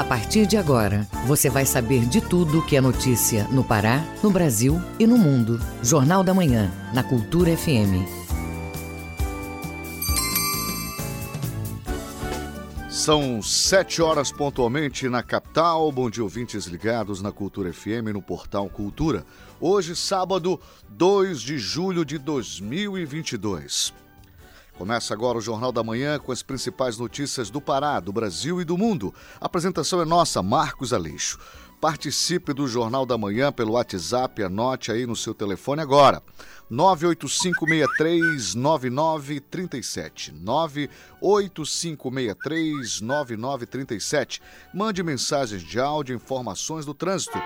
A partir de agora, você vai saber de tudo que é notícia no Pará, no Brasil e no mundo. Jornal da Manhã, na Cultura FM. São sete horas pontualmente na capital. Bom dia, ouvintes ligados na Cultura FM no portal Cultura. Hoje, sábado, 2 de julho de 2022. Começa agora o Jornal da Manhã com as principais notícias do Pará, do Brasil e do mundo. A apresentação é nossa, Marcos Aleixo. Participe do Jornal da Manhã pelo WhatsApp, anote aí no seu telefone agora. 985639937. 985639937. Mande mensagens de áudio, informações do trânsito.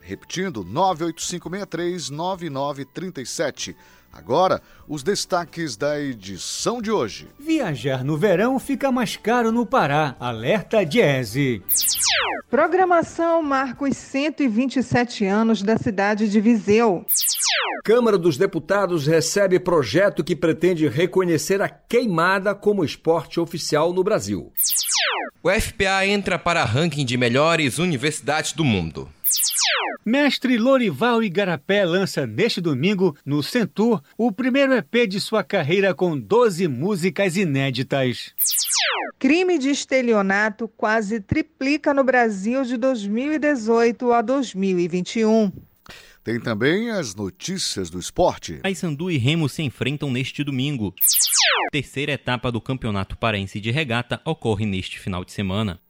Repetindo, 985639937. Agora, os destaques da edição de hoje. Viajar no verão fica mais caro no Pará. Alerta Diese. Programação marca os 127 anos da cidade de Viseu. Câmara dos Deputados recebe projeto que pretende reconhecer a queimada como esporte oficial no Brasil. O FPA entra para ranking de melhores universidades do mundo. Mestre Lorival Igarapé lança neste domingo, no Centur, o primeiro EP de sua carreira com 12 músicas inéditas. Crime de estelionato quase triplica no Brasil de 2018 a 2021. Tem também as notícias do esporte. Paysandu e Remo se enfrentam neste domingo. Terceira etapa do Campeonato Paraense de Regata ocorre neste final de semana.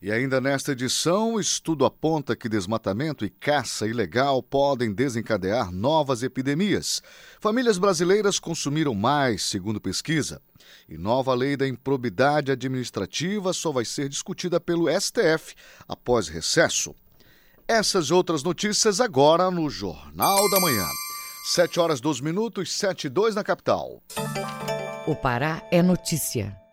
E ainda nesta edição, o estudo aponta que desmatamento e caça ilegal podem desencadear novas epidemias. Famílias brasileiras consumiram mais, segundo pesquisa. E nova lei da improbidade administrativa só vai ser discutida pelo STF após recesso. Essas outras notícias agora no Jornal da Manhã. 7 horas 12 minutos, 7 e 2 na capital. O Pará é notícia.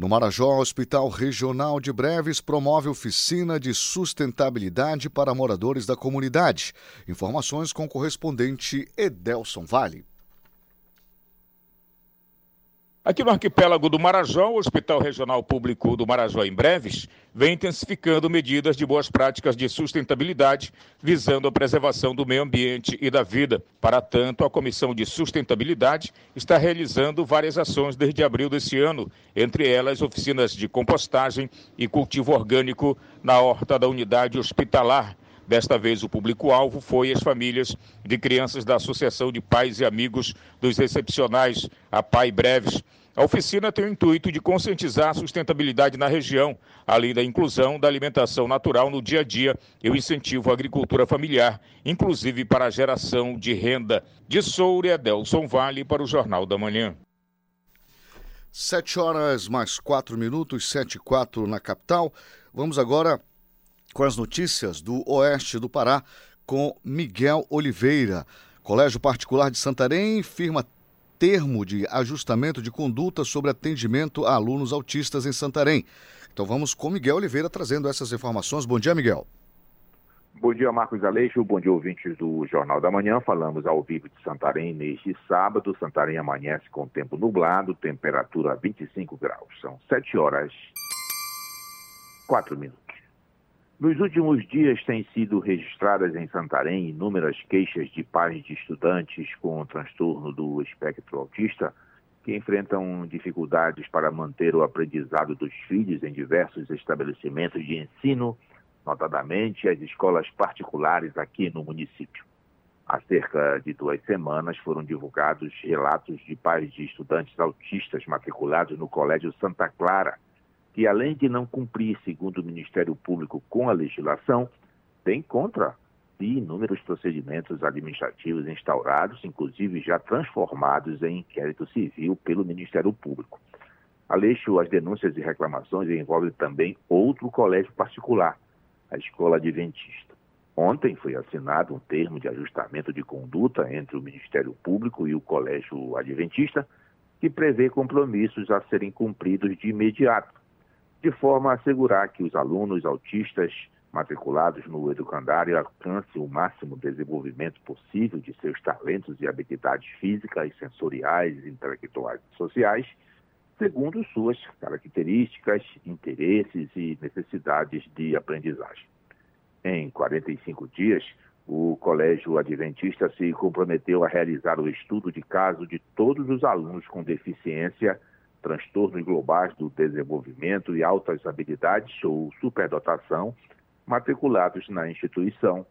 No Marajó, o Hospital Regional de Breves promove oficina de sustentabilidade para moradores da comunidade. Informações com o correspondente Edelson Vale. Aqui no arquipélago do Marajó, o Hospital Regional Público do Marajó, em breves, vem intensificando medidas de boas práticas de sustentabilidade, visando a preservação do meio ambiente e da vida. Para tanto, a Comissão de Sustentabilidade está realizando várias ações desde abril desse ano, entre elas oficinas de compostagem e cultivo orgânico na horta da unidade hospitalar. Desta vez, o público-alvo foi as famílias de crianças da Associação de Pais e Amigos dos Excepcionais, a Pai Breves. A oficina tem o intuito de conscientizar a sustentabilidade na região, além da inclusão da alimentação natural no dia a dia e o incentivo à agricultura familiar, inclusive para a geração de renda. De Soura, Delson Vale para o Jornal da Manhã. Sete horas mais quatro minutos, sete e quatro na capital. Vamos agora com as notícias do oeste do Pará com Miguel Oliveira. Colégio Particular de Santarém firma termo de ajustamento de conduta sobre atendimento a alunos autistas em Santarém. Então vamos com Miguel Oliveira trazendo essas informações. Bom dia, Miguel. Bom dia, Marcos Aleixo. Bom dia, ouvintes do Jornal da Manhã. Falamos ao vivo de Santarém neste sábado. Santarém amanhece com tempo nublado, temperatura 25 graus. São 7 horas 4 minutos. Nos últimos dias têm sido registradas em Santarém inúmeras queixas de pais de estudantes com transtorno do espectro autista que enfrentam dificuldades para manter o aprendizado dos filhos em diversos estabelecimentos de ensino, notadamente as escolas particulares aqui no município. Há cerca de duas semanas foram divulgados relatos de pais de estudantes autistas matriculados no Colégio Santa Clara que, além de não cumprir, segundo o Ministério Público, com a legislação, tem contra si inúmeros procedimentos administrativos instaurados, inclusive já transformados em inquérito civil pelo Ministério Público. Aleixo, as denúncias e reclamações envolvem também outro colégio particular, a Escola Adventista. Ontem foi assinado um termo de ajustamento de conduta entre o Ministério Público e o Colégio Adventista, que prevê compromissos a serem cumpridos de imediato, de forma a assegurar que os alunos autistas matriculados no educandário alcancem o máximo desenvolvimento possível de seus talentos e habilidades físicas, sensoriais, intelectuais e sociais, segundo suas características, interesses e necessidades de aprendizagem. Em 45 dias, o Colégio Adventista se comprometeu a realizar o estudo de caso de todos os alunos com deficiência, transtornos globais do desenvolvimento e altas habilidades ou superdotação matriculados na instituição,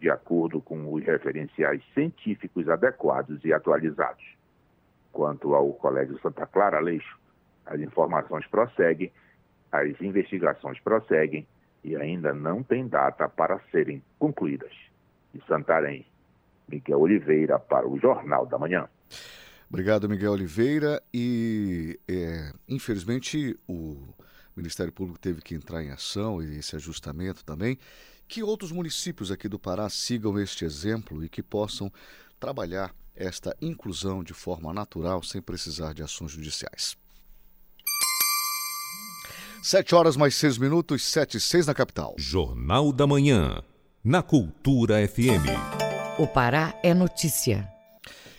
de acordo com os referenciais científicos adequados e atualizados. Quanto ao Colégio Santa Clara Leixo, as informações prosseguem, as investigações prosseguem e ainda não tem data para serem concluídas. De Santarém, Miguel Oliveira para o Jornal da Manhã. Obrigado, Miguel Oliveira. E, é, infelizmente, o Ministério Público teve que entrar em ação e esse ajustamento também. Que outros municípios aqui do Pará sigam este exemplo e que possam trabalhar esta inclusão de forma natural, sem precisar de ações judiciais. Sete horas mais seis minutos, sete e seis na capital. Jornal da Manhã, na Cultura FM. O Pará é notícia.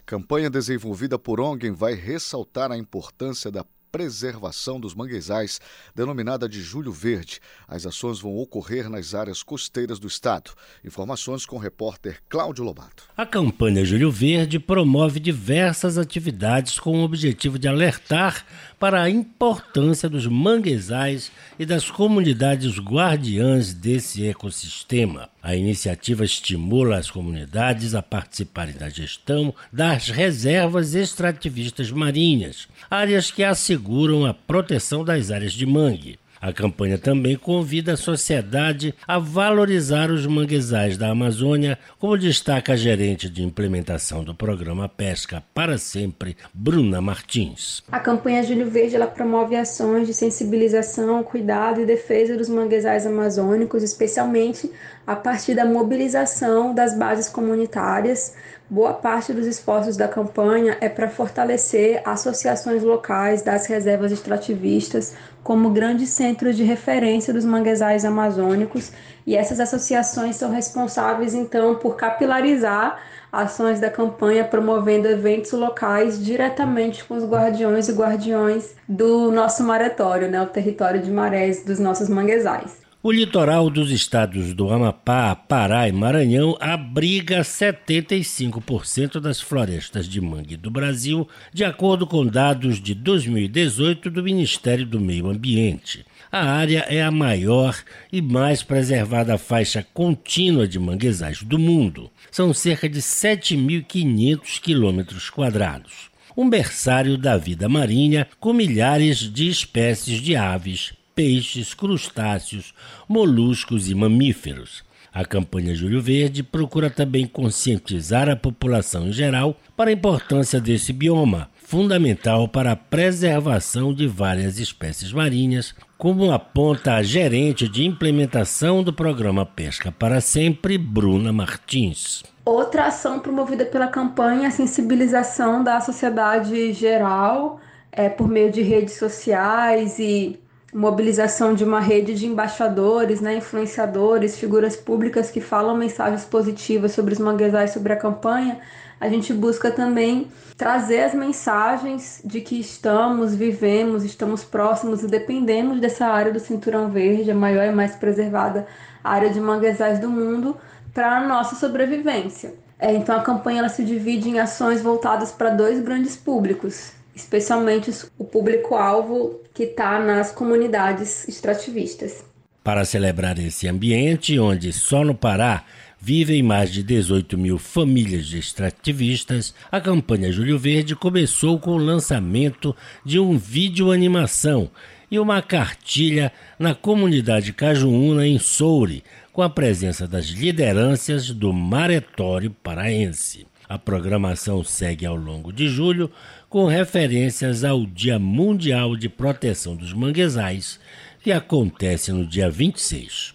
Campanha desenvolvida por ONG vai ressaltar a importância da preservação dos manguezais, denominada de Julho Verde. As ações vão ocorrer nas áreas costeiras do estado. Informações com o repórter Cláudio Lobato. A campanha Julho Verde promove diversas atividades com o objetivo de alertar para a importância dos manguezais e das comunidades guardiãs desse ecossistema. A iniciativa estimula as comunidades a participarem da gestão das reservas extrativistas marinhas, áreas que asseguram a proteção das áreas de mangue. A campanha também convida a sociedade a valorizar os manguezais da Amazônia, como destaca a gerente de implementação do programa Pesca para Sempre, Bruna Martins. A campanha Júlio Verde ela promove ações de sensibilização, cuidado e defesa dos manguezais amazônicos, especialmente a partir da mobilização das bases comunitárias Boa parte dos esforços da campanha é para fortalecer associações locais das reservas extrativistas como grandes centros de referência dos manguezais amazônicos, e essas associações são responsáveis então por capilarizar ações da campanha promovendo eventos locais diretamente com os guardiões e guardiões do nosso maretório, né, o território de marés dos nossos manguezais. O litoral dos estados do Amapá, Pará e Maranhão abriga 75% das florestas de mangue do Brasil, de acordo com dados de 2018 do Ministério do Meio Ambiente. A área é a maior e mais preservada faixa contínua de manguezais do mundo. São cerca de 7.500 quilômetros quadrados. Um berçário da vida marinha com milhares de espécies de aves, peixes, crustáceos, moluscos e mamíferos. A campanha Júlio Verde procura também conscientizar a população em geral para a importância desse bioma, fundamental para a preservação de várias espécies marinhas, como aponta a gerente de implementação do programa Pesca para Sempre, Bruna Martins. Outra ação promovida pela campanha é a sensibilização da sociedade geral é, por meio de redes sociais e mobilização de uma rede de embaixadores, né, influenciadores, figuras públicas que falam mensagens positivas sobre os manguezais, sobre a campanha, a gente busca também trazer as mensagens de que estamos, vivemos, estamos próximos e dependemos dessa área do Cinturão Verde, a maior e mais preservada área de manguezais do mundo, para a nossa sobrevivência. É, então a campanha ela se divide em ações voltadas para dois grandes públicos, especialmente o público-alvo que está nas comunidades extrativistas. Para celebrar esse ambiente, onde só no Pará vivem mais de 18 mil famílias de extrativistas, a campanha Júlio Verde começou com o lançamento de um vídeo animação e uma cartilha na comunidade Cajuúna, em Soure, com a presença das lideranças do Maretório Paraense. A programação segue ao longo de julho com referências ao Dia Mundial de Proteção dos Manguezais, que acontece no dia 26.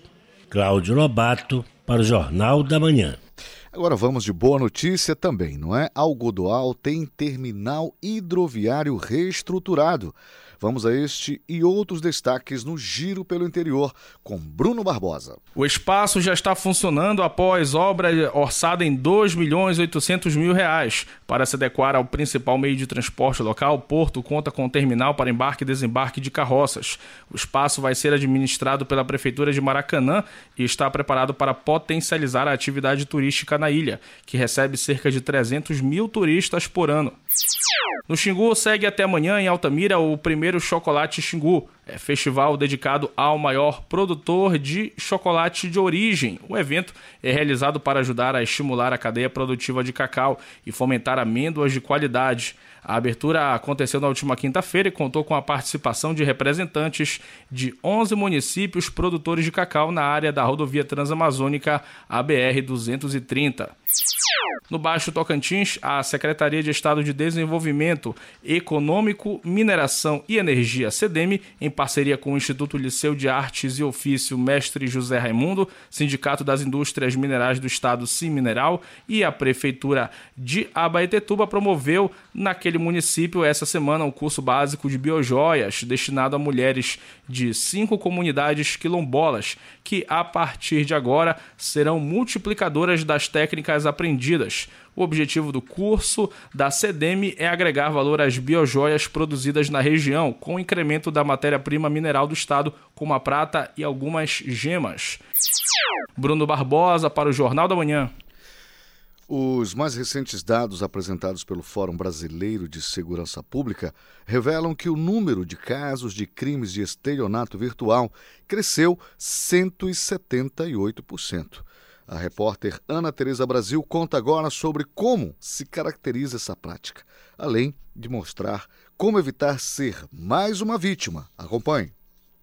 Cláudio Lobato, para o Jornal da Manhã. Agora vamos de boa notícia também, não é? Algodoal tem terminal hidroviário reestruturado. Vamos a este e outros destaques no Giro pelo Interior com Bruno Barbosa. O espaço já está funcionando após obra orçada em 2 milhões 800 mil reais. Para se adequar ao principal meio de transporte local, o Porto conta com um terminal para embarque e desembarque de carroças. O espaço vai ser administrado pela Prefeitura de Maracanã e está preparado para potencializar a atividade turística na ilha, que recebe cerca de 300 mil turistas por ano. No Xingu segue até amanhã em Altamira o primeiro Chocolate Xingu, é festival dedicado ao maior produtor de chocolate de origem. O evento é realizado para ajudar a estimular a cadeia produtiva de cacau e fomentar amêndoas de qualidade. A abertura aconteceu na última quinta-feira e contou com a participação de representantes de 11 municípios produtores de cacau na área da rodovia transamazônica ABR 230. No Baixo Tocantins, a Secretaria de Estado de Desenvolvimento Econômico, Mineração e Energia, SEDEME, em parceria com o Instituto Liceu de Artes e Ofício Mestre José Raimundo, Sindicato das Indústrias Minerais do Estado Sim Mineral e a Prefeitura de Abaetetuba promoveu naquele município essa semana um curso básico de biojoias destinado a mulheres de cinco comunidades quilombolas que a partir de agora serão multiplicadoras das técnicas aprendidas o objetivo do curso da CEDEM é agregar valor às biojoias produzidas na região, com o incremento da matéria-prima mineral do estado, como a prata e algumas gemas. Bruno Barbosa para o Jornal da Manhã. Os mais recentes dados apresentados pelo Fórum Brasileiro de Segurança Pública revelam que o número de casos de crimes de estelionato virtual cresceu 178%. A repórter Ana Teresa Brasil conta agora sobre como se caracteriza essa prática, além de mostrar como evitar ser mais uma vítima. Acompanhe.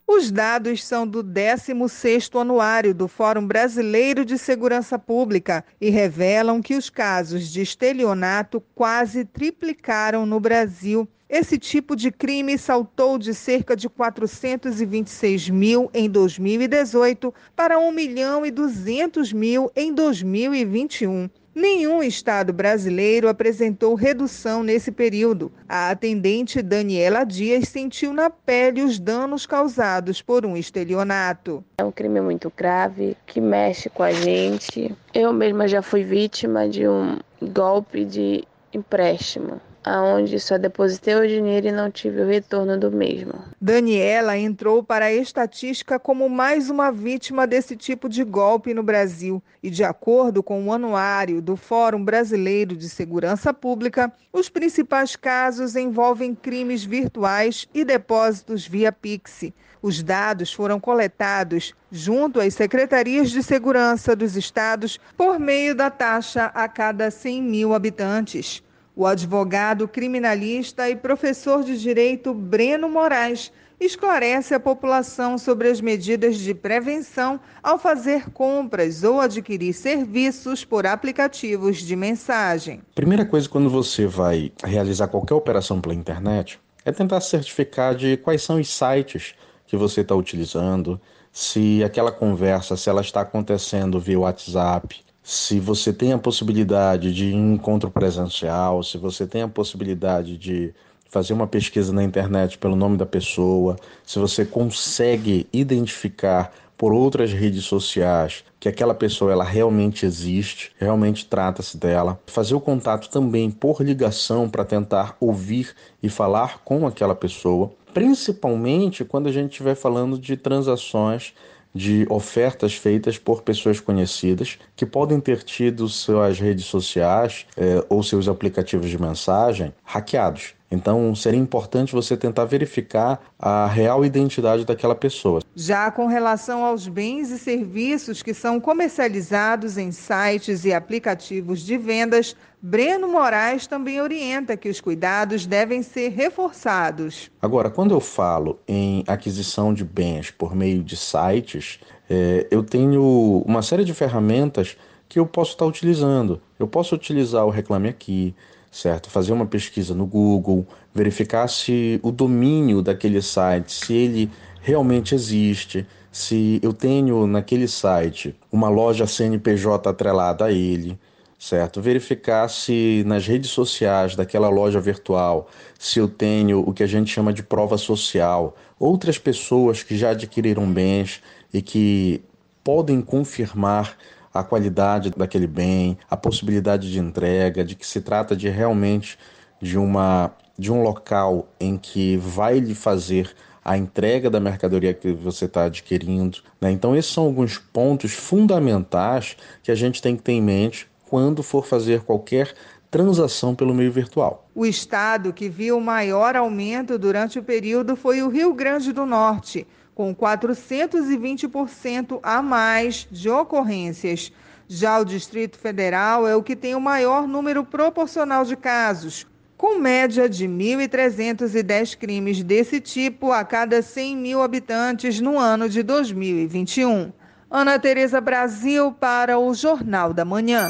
Os dados são do 16º anuário do Fórum Brasileiro de Segurança Pública e revelam que os casos de estelionato quase triplicaram no Brasil esse tipo de crime saltou de cerca de 426 mil em 2018 para 1 milhão e 200 mil em 2021. Nenhum estado brasileiro apresentou redução nesse período. A atendente Daniela Dias sentiu na pele os danos causados por um estelionato. É um crime muito grave que mexe com a gente. Eu mesma já fui vítima de um golpe de empréstimo aonde só depositei o dinheiro e não tive o retorno do mesmo. Daniela entrou para a estatística como mais uma vítima desse tipo de golpe no Brasil. E de acordo com o anuário do Fórum Brasileiro de Segurança Pública, os principais casos envolvem crimes virtuais e depósitos via Pix. Os dados foram coletados junto às secretarias de segurança dos estados por meio da taxa a cada 100 mil habitantes. O advogado criminalista e professor de direito Breno Moraes esclarece a população sobre as medidas de prevenção ao fazer compras ou adquirir serviços por aplicativos de mensagem. Primeira coisa quando você vai realizar qualquer operação pela internet é tentar certificar de quais são os sites que você está utilizando, se aquela conversa, se ela está acontecendo via WhatsApp, se você tem a possibilidade de encontro presencial, se você tem a possibilidade de fazer uma pesquisa na internet pelo nome da pessoa, se você consegue identificar por outras redes sociais que aquela pessoa ela realmente existe, realmente trata-se dela, fazer o contato também por ligação para tentar ouvir e falar com aquela pessoa, principalmente quando a gente estiver falando de transações de ofertas feitas por pessoas conhecidas que podem ter tido suas redes sociais eh, ou seus aplicativos de mensagem hackeados. Então, seria importante você tentar verificar a real identidade daquela pessoa. Já com relação aos bens e serviços que são comercializados em sites e aplicativos de vendas, Breno Moraes também orienta que os cuidados devem ser reforçados. Agora, quando eu falo em aquisição de bens por meio de sites, é, eu tenho uma série de ferramentas que eu posso estar utilizando. Eu posso utilizar o Reclame Aqui, certo? Fazer uma pesquisa no Google, verificar se o domínio daquele site, se ele realmente existe, se eu tenho naquele site uma loja CNPJ atrelada a ele, certo? Verificar se nas redes sociais daquela loja virtual, se eu tenho o que a gente chama de prova social, outras pessoas que já adquiriram bens e que podem confirmar a qualidade daquele bem, a possibilidade de entrega, de que se trata de realmente de uma de um local em que vai lhe fazer a entrega da mercadoria que você está adquirindo. Né? Então, esses são alguns pontos fundamentais que a gente tem que ter em mente quando for fazer qualquer transação pelo meio virtual. O estado que viu maior aumento durante o período foi o Rio Grande do Norte, com 420% a mais de ocorrências. Já o Distrito Federal é o que tem o maior número proporcional de casos, com média de 1.310 crimes desse tipo a cada 100 mil habitantes no ano de 2021. Ana Tereza Brasil para o Jornal da Manhã.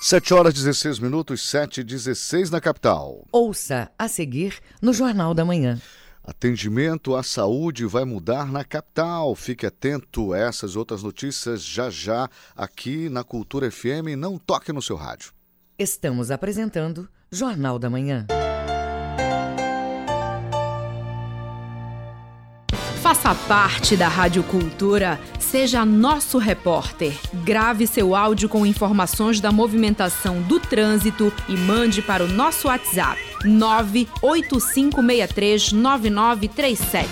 7 horas 16 minutos, 7 e 16 na capital. Ouça a seguir no Jornal da Manhã. Atendimento à saúde vai mudar na capital. Fique atento a essas outras notícias já já aqui na Cultura FM. Não toque no seu rádio. Estamos apresentando Jornal da Manhã. Faça parte da Rádio Cultura, seja nosso repórter. Grave seu áudio com informações da movimentação do trânsito e mande para o nosso WhatsApp 985639937.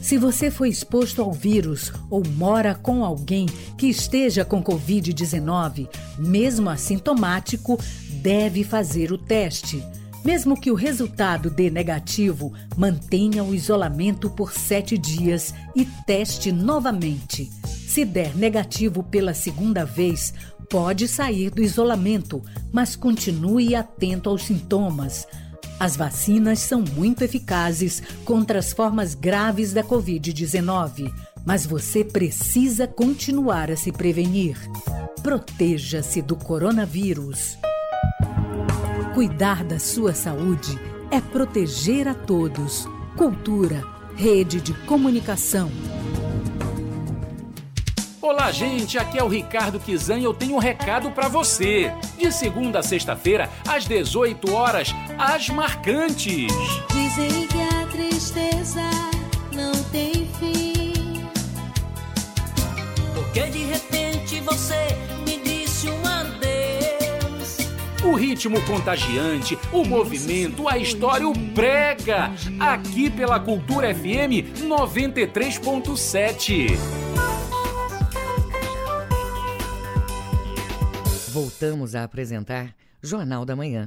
Se você foi exposto ao vírus ou mora com alguém que esteja com Covid-19, mesmo assintomático, deve fazer o teste. Mesmo que o resultado dê negativo, mantenha o isolamento por sete dias e teste novamente. Se der negativo pela segunda vez, pode sair do isolamento, mas continue atento aos sintomas. As vacinas são muito eficazes contra as formas graves da Covid-19, mas você precisa continuar a se prevenir. Proteja-se do coronavírus. Cuidar da sua saúde é proteger a todos. Cultura, rede de comunicação. Olá, gente, aqui é o Ricardo Kizan e eu tenho um recado para você. De segunda a sexta-feira, às 18 horas, as marcantes. Dizem que a tristeza não tem fim. Porque de repente você ritmo contagiante, o movimento, a história, o brega. Aqui pela Cultura FM 93.7. Voltamos a apresentar Jornal da Manhã.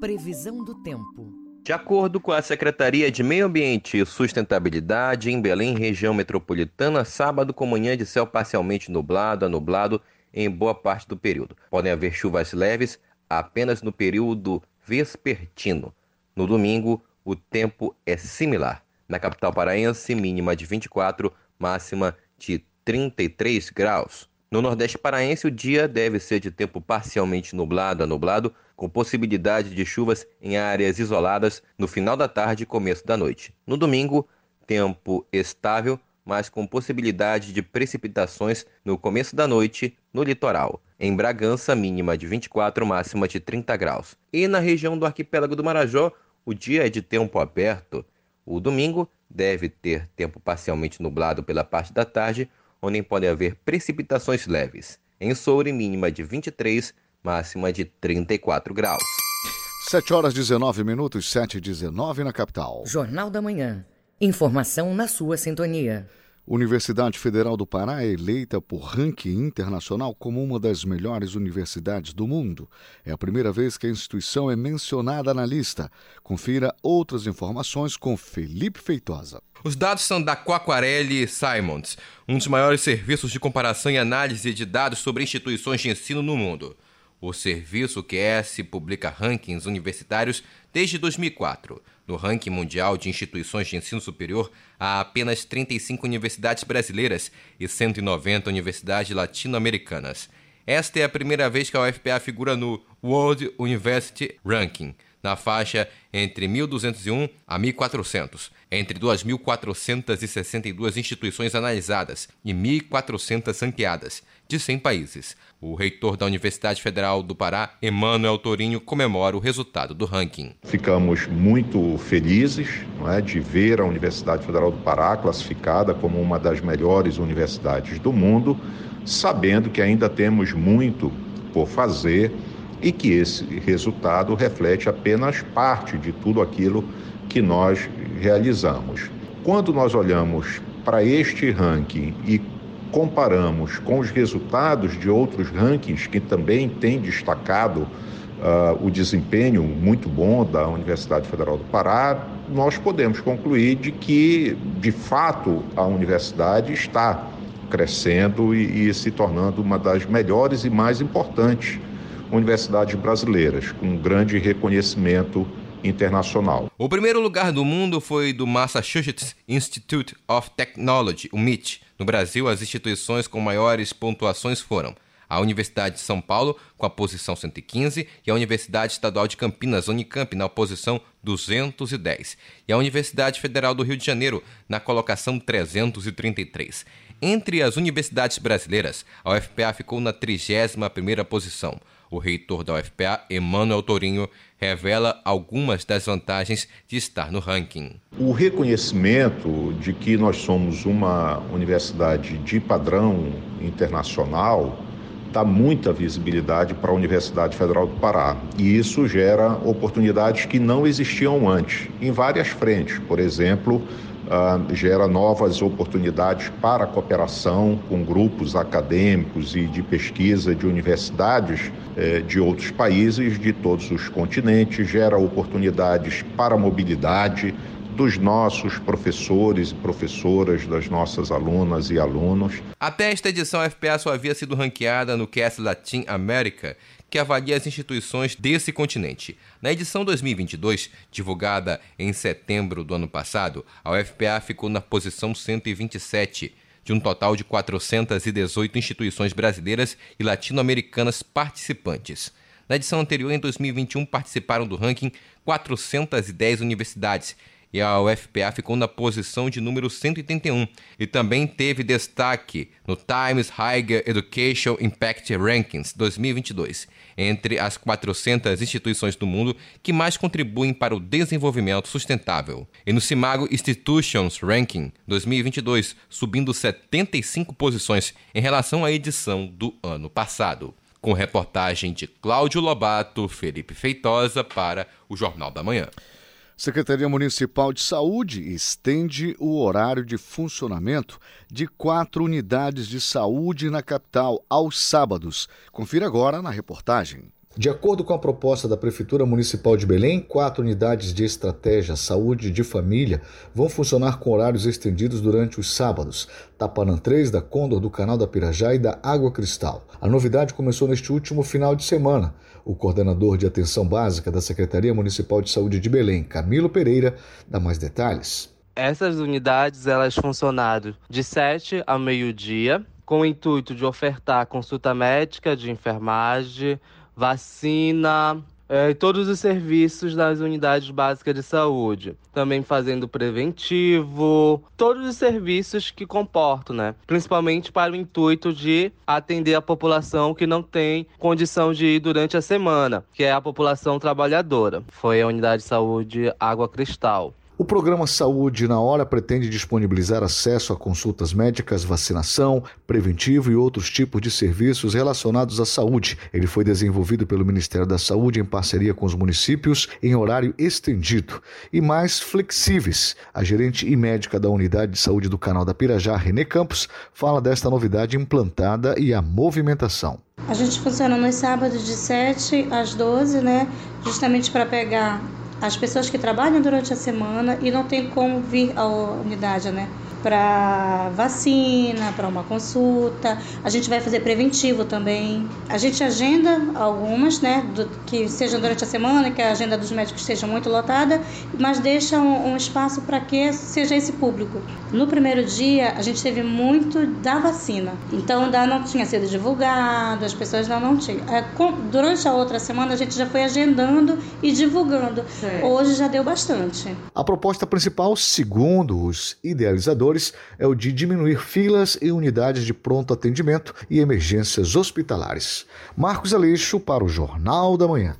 Previsão do tempo. De acordo com a Secretaria de Meio Ambiente e Sustentabilidade, em Belém, região metropolitana, sábado com manhã de céu parcialmente nublado a nublado em boa parte do período. Podem haver chuvas leves apenas no período vespertino. No domingo, o tempo é similar. Na capital paraense, mínima de 24, máxima de 33 graus. No Nordeste paraense, o dia deve ser de tempo parcialmente nublado a nublado, com possibilidade de chuvas em áreas isoladas no final da tarde e começo da noite. No domingo, tempo estável, mas com possibilidade de precipitações no começo da noite no litoral. Em Bragança, mínima de 24, máxima de 30 graus. E na região do arquipélago do Marajó, o dia é de tempo aberto. O domingo deve ter tempo parcialmente nublado pela parte da tarde, onde pode haver precipitações leves. Em Soure, mínima de 23, máxima de 34 graus. 7 horas 19 minutos, 7 e 19 na capital. Jornal da Manhã. Informação na sua sintonia. Universidade Federal do Pará é eleita por ranking internacional como uma das melhores universidades do mundo. É a primeira vez que a instituição é mencionada na lista. Confira outras informações com Felipe Feitosa. Os dados são da Quaquarelli Simons, um dos maiores serviços de comparação e análise de dados sobre instituições de ensino no mundo. O serviço QS publica rankings universitários desde 2004. No ranking mundial de instituições de ensino superior, há apenas 35 universidades brasileiras e 190 universidades latino-americanas. Esta é a primeira vez que a UFPA figura no World University Ranking. Na faixa entre 1.201 a 1.400, entre 2.462 instituições analisadas e 1.400 ranqueadas, de 100 países. O reitor da Universidade Federal do Pará, Emanuel Torinho, comemora o resultado do ranking. Ficamos muito felizes é, de ver a Universidade Federal do Pará classificada como uma das melhores universidades do mundo, sabendo que ainda temos muito por fazer e que esse resultado reflete apenas parte de tudo aquilo que nós realizamos. Quando nós olhamos para este ranking e comparamos com os resultados de outros rankings que também têm destacado uh, o desempenho muito bom da Universidade Federal do Pará, nós podemos concluir de que, de fato, a universidade está crescendo e, e se tornando uma das melhores e mais importantes universidades brasileiras, com grande reconhecimento internacional. O primeiro lugar do mundo foi do Massachusetts Institute of Technology, o MIT. No Brasil, as instituições com maiores pontuações foram a Universidade de São Paulo, com a posição 115, e a Universidade Estadual de Campinas, Unicamp, na posição 210, e a Universidade Federal do Rio de Janeiro, na colocação 333. Entre as universidades brasileiras, a UFPA ficou na 31ª posição. O reitor da UFPA, Emanuel Torinho, revela algumas das vantagens de estar no ranking. O reconhecimento de que nós somos uma universidade de padrão internacional dá muita visibilidade para a Universidade Federal do Pará. E isso gera oportunidades que não existiam antes, em várias frentes. Por exemplo, uh, gera novas oportunidades para a cooperação com grupos acadêmicos e de pesquisa de universidades eh, de outros países, de todos os continentes, gera oportunidades para a mobilidade, dos nossos professores e professoras, das nossas alunas e alunos. Até esta edição, a FPA só havia sido ranqueada no Cast Latin America, que avalia as instituições desse continente. Na edição 2022, divulgada em setembro do ano passado, a UFPA ficou na posição 127 de um total de 418 instituições brasileiras e latino-americanas participantes. Na edição anterior, em 2021, participaram do ranking 410 universidades e a UFPA ficou na posição de número 181 e também teve destaque no Times Higher Education Impact Rankings 2022, entre as 400 instituições do mundo que mais contribuem para o desenvolvimento sustentável. E no Simago Institutions Ranking 2022, subindo 75 posições em relação à edição do ano passado. Com reportagem de Cláudio Lobato, Felipe Feitosa para o Jornal da Manhã. Secretaria Municipal de Saúde estende o horário de funcionamento de quatro unidades de saúde na capital aos sábados. Confira agora na reportagem. De acordo com a proposta da Prefeitura Municipal de Belém, quatro unidades de estratégia saúde de família vão funcionar com horários estendidos durante os sábados. Tapanã 3, da Condor, do Canal da Pirajá e da Água Cristal. A novidade começou neste último final de semana. O coordenador de atenção básica da Secretaria Municipal de Saúde de Belém, Camilo Pereira, dá mais detalhes. Essas unidades elas funcionaram de 7 a meio-dia, com o intuito de ofertar consulta médica, de enfermagem, vacina, é, todos os serviços das unidades básicas de saúde. Também fazendo preventivo, todos os serviços que comportam, né? Principalmente para o intuito de atender a população que não tem condição de ir durante a semana, que é a população trabalhadora. Foi a unidade de saúde Água Cristal. O programa Saúde na Hora pretende disponibilizar acesso a consultas médicas, vacinação, preventivo e outros tipos de serviços relacionados à saúde. Ele foi desenvolvido pelo Ministério da Saúde em parceria com os municípios em horário estendido e mais flexíveis. A gerente e médica da Unidade de Saúde do Canal da Pirajá, Renê Campos, fala desta novidade implantada e a movimentação. A gente funciona nos sábados de 7 às 12, né? Justamente para pegar as pessoas que trabalham durante a semana e não tem como vir à unidade, né? Para vacina, para uma consulta. A gente vai fazer preventivo também. A gente agenda algumas, né, do, que sejam durante a semana, que a agenda dos médicos esteja muito lotada, mas deixa um, um espaço para que seja esse público. No primeiro dia, a gente teve muito da vacina, então ainda não tinha sido divulgado, as pessoas ainda não tinham. É, com, durante a outra semana, a gente já foi agendando e divulgando. Hoje já deu bastante. A proposta principal, segundo os idealizadores, é o de diminuir filas e unidades de pronto atendimento e emergências hospitalares. Marcos Aleixo para o Jornal da Manhã.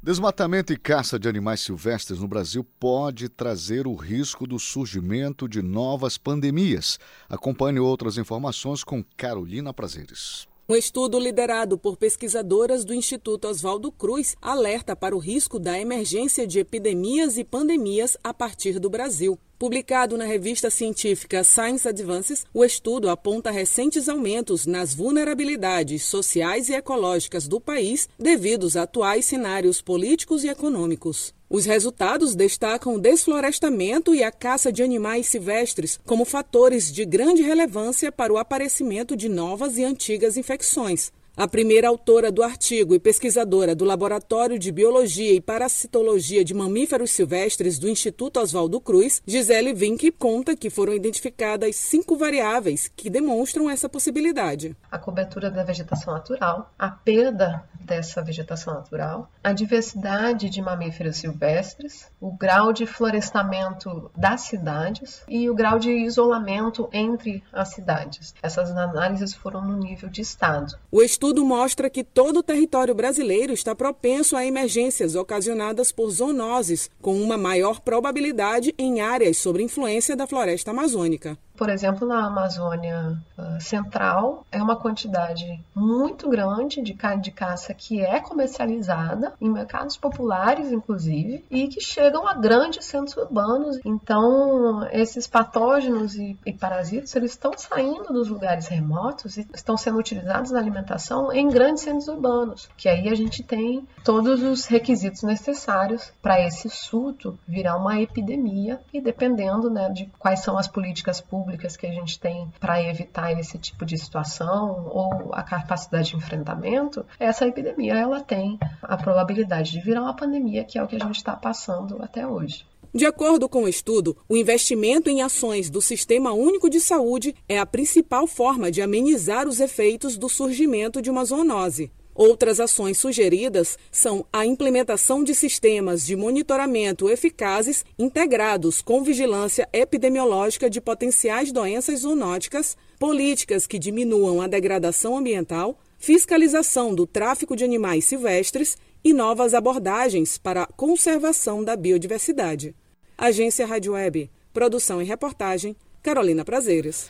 Desmatamento e caça de animais silvestres no Brasil pode trazer o risco do surgimento de novas pandemias. Acompanhe outras informações com Carolina Prazeres. Um estudo liderado por pesquisadoras do Instituto Oswaldo Cruz alerta para o risco da emergência de epidemias e pandemias a partir do Brasil. Publicado na revista científica Science Advances, o estudo aponta recentes aumentos nas vulnerabilidades sociais e ecológicas do país devido aos atuais cenários políticos e econômicos. Os resultados destacam o desflorestamento e a caça de animais silvestres como fatores de grande relevância para o aparecimento de novas e antigas infecções, a primeira autora do artigo e pesquisadora do Laboratório de Biologia e Parasitologia de Mamíferos Silvestres do Instituto Oswaldo Cruz, Gisele Vink, conta que foram identificadas cinco variáveis que demonstram essa possibilidade. A cobertura da vegetação natural, a perda dessa vegetação natural, a diversidade de mamíferos silvestres, o grau de florestamento das cidades e o grau de isolamento entre as cidades. Essas análises foram no nível de estado. O estudo estudo mostra que todo o território brasileiro está propenso a emergências ocasionadas por zoonoses, com uma maior probabilidade em áreas sob influência da floresta amazônica. Por exemplo, na Amazônia uh, Central, é uma quantidade muito grande de carne de caça que é comercializada em mercados populares, inclusive, e que chegam a grandes centros urbanos. Então, esses patógenos e, e parasitas, eles estão saindo dos lugares remotos e estão sendo utilizados na alimentação em grandes centros urbanos, que aí a gente tem todos os requisitos necessários para esse surto virar uma epidemia e dependendo né, de quais são as políticas públicas públicas que a gente tem para evitar esse tipo de situação ou a capacidade de enfrentamento, essa epidemia ela tem a probabilidade de virar uma pandemia, que é o que a gente está passando até hoje. De acordo com o estudo, o investimento em ações do Sistema Único de Saúde é a principal forma de amenizar os efeitos do surgimento de uma zoonose. Outras ações sugeridas são a implementação de sistemas de monitoramento eficazes integrados com vigilância epidemiológica de potenciais doenças zoonóticas, políticas que diminuam a degradação ambiental, fiscalização do tráfico de animais silvestres e novas abordagens para a conservação da biodiversidade. Agência Rádio Web, produção e reportagem, Carolina Prazeres.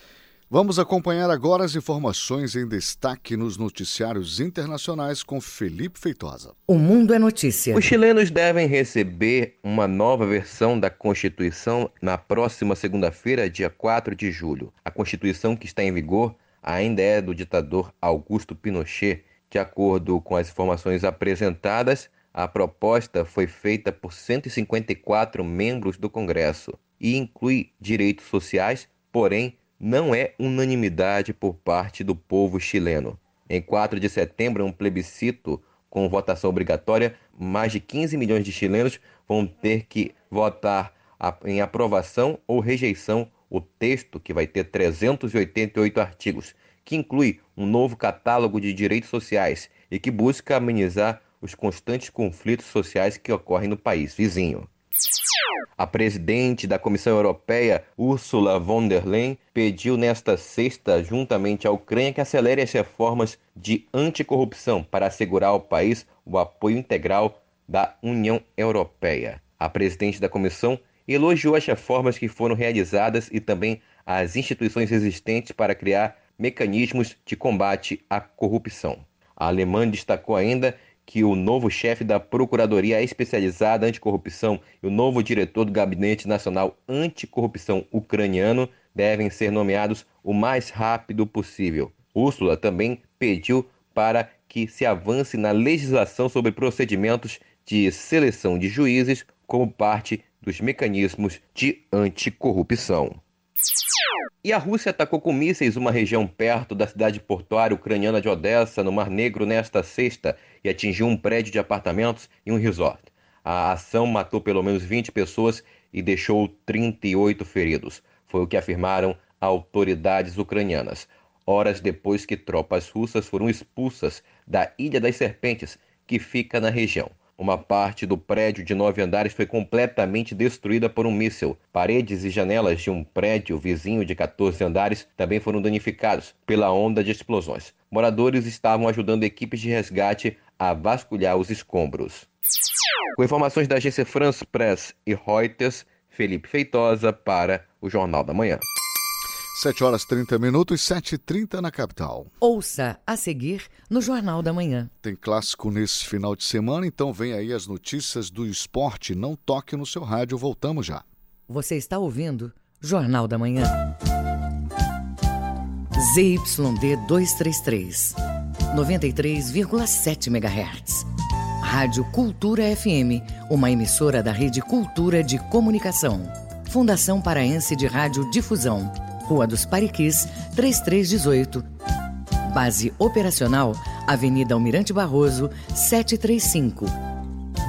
Vamos acompanhar agora as informações em destaque nos noticiários internacionais com Felipe Feitosa. O Mundo é Notícia. Os chilenos devem receber uma nova versão da Constituição na próxima segunda-feira, dia 4 de julho. A Constituição que está em vigor ainda é do ditador Augusto Pinochet. De acordo com as informações apresentadas, a proposta foi feita por 154 membros do Congresso e inclui direitos sociais, porém não é unanimidade por parte do povo chileno. Em 4 de setembro, um plebiscito com votação obrigatória, mais de 15 milhões de chilenos vão ter que votar em aprovação ou rejeição o texto que vai ter 388 artigos, que inclui um novo catálogo de direitos sociais e que busca amenizar os constantes conflitos sociais que ocorrem no país vizinho. A presidente da Comissão Europeia, Ursula von der Leyen, pediu nesta sexta, juntamente à Ucrânia, que acelere as reformas de anticorrupção para assegurar ao país o apoio integral da União Europeia. A presidente da comissão elogiou as reformas que foram realizadas e também as instituições existentes para criar mecanismos de combate à corrupção. A alemã destacou ainda que o novo chefe da Procuradoria Especializada Anticorrupção e o novo diretor do Gabinete Nacional Anticorrupção ucraniano devem ser nomeados o mais rápido possível. Úrsula também pediu para que se avance na legislação sobre procedimentos de seleção de juízes como parte dos mecanismos de anticorrupção. E a Rússia atacou com mísseis uma região perto da cidade portuária ucraniana de Odessa, no Mar Negro, nesta sexta, e atingiu um prédio de apartamentos e um resort. A ação matou pelo menos 20 pessoas e deixou 38 feridos. Foi o que afirmaram autoridades ucranianas, horas depois que tropas russas foram expulsas da Ilha das Serpentes, que fica na região. Uma parte do prédio de nove andares foi completamente destruída por um míssil. Paredes e janelas de um prédio vizinho de 14 andares também foram danificados pela onda de explosões. Moradores estavam ajudando equipes de resgate a vasculhar os escombros. Com informações da agência France Press e Reuters, Felipe Feitosa para o Jornal da Manhã. 7 horas 30 minutos, 7h30 na capital. Ouça a seguir no Jornal da Manhã. Tem clássico nesse final de semana, então vem aí as notícias do esporte. Não toque no seu rádio, voltamos já. Você está ouvindo Jornal da Manhã. ZYD 233, 93,7 MHz. Rádio Cultura FM, uma emissora da Rede Cultura de Comunicação. Fundação Paraense de Rádio Difusão. Rua dos Pariquis, 3318. Base operacional, Avenida Almirante Barroso, 735.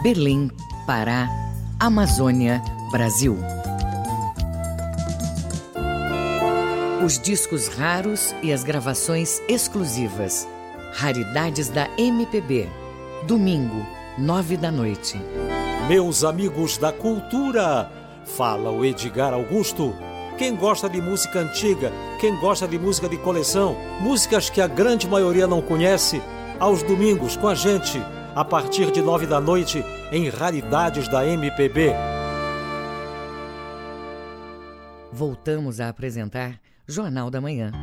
Belém, Pará, Amazônia, Brasil. Os discos raros e as gravações exclusivas. Raridades da MPB. Domingo, nove da noite. Meus amigos da cultura, fala o Edgar Augusto. Quem gosta de música antiga, quem gosta de música de coleção, músicas que a grande maioria não conhece, aos domingos com a gente, a partir de nove da noite, em Raridades da MPB. Voltamos a apresentar Jornal da Manhã.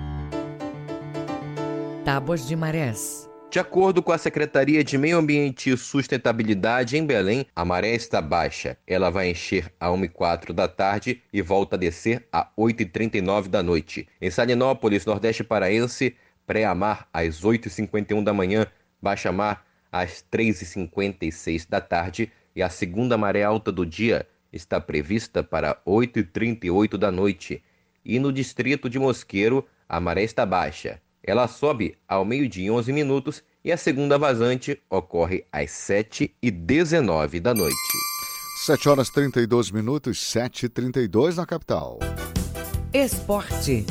Tábuas de Marés. De acordo com a Secretaria de Meio Ambiente e Sustentabilidade em Belém, a maré está baixa. Ela vai encher a 1h04 da tarde e volta a descer a 8h39 da noite. Em Salinópolis, Nordeste Paraense, pré-amar às 8h51 da manhã, baixa-mar às 3h56 da tarde e a segunda maré alta do dia está prevista para 8h38 da noite. E no distrito de Mosqueiro, a maré está baixa. Ela sobe ao meio-dia e 11 minutos e a segunda vazante ocorre às 7 e 19 da noite. 7 horas 32 minutos, 7h32 na capital. Esporte.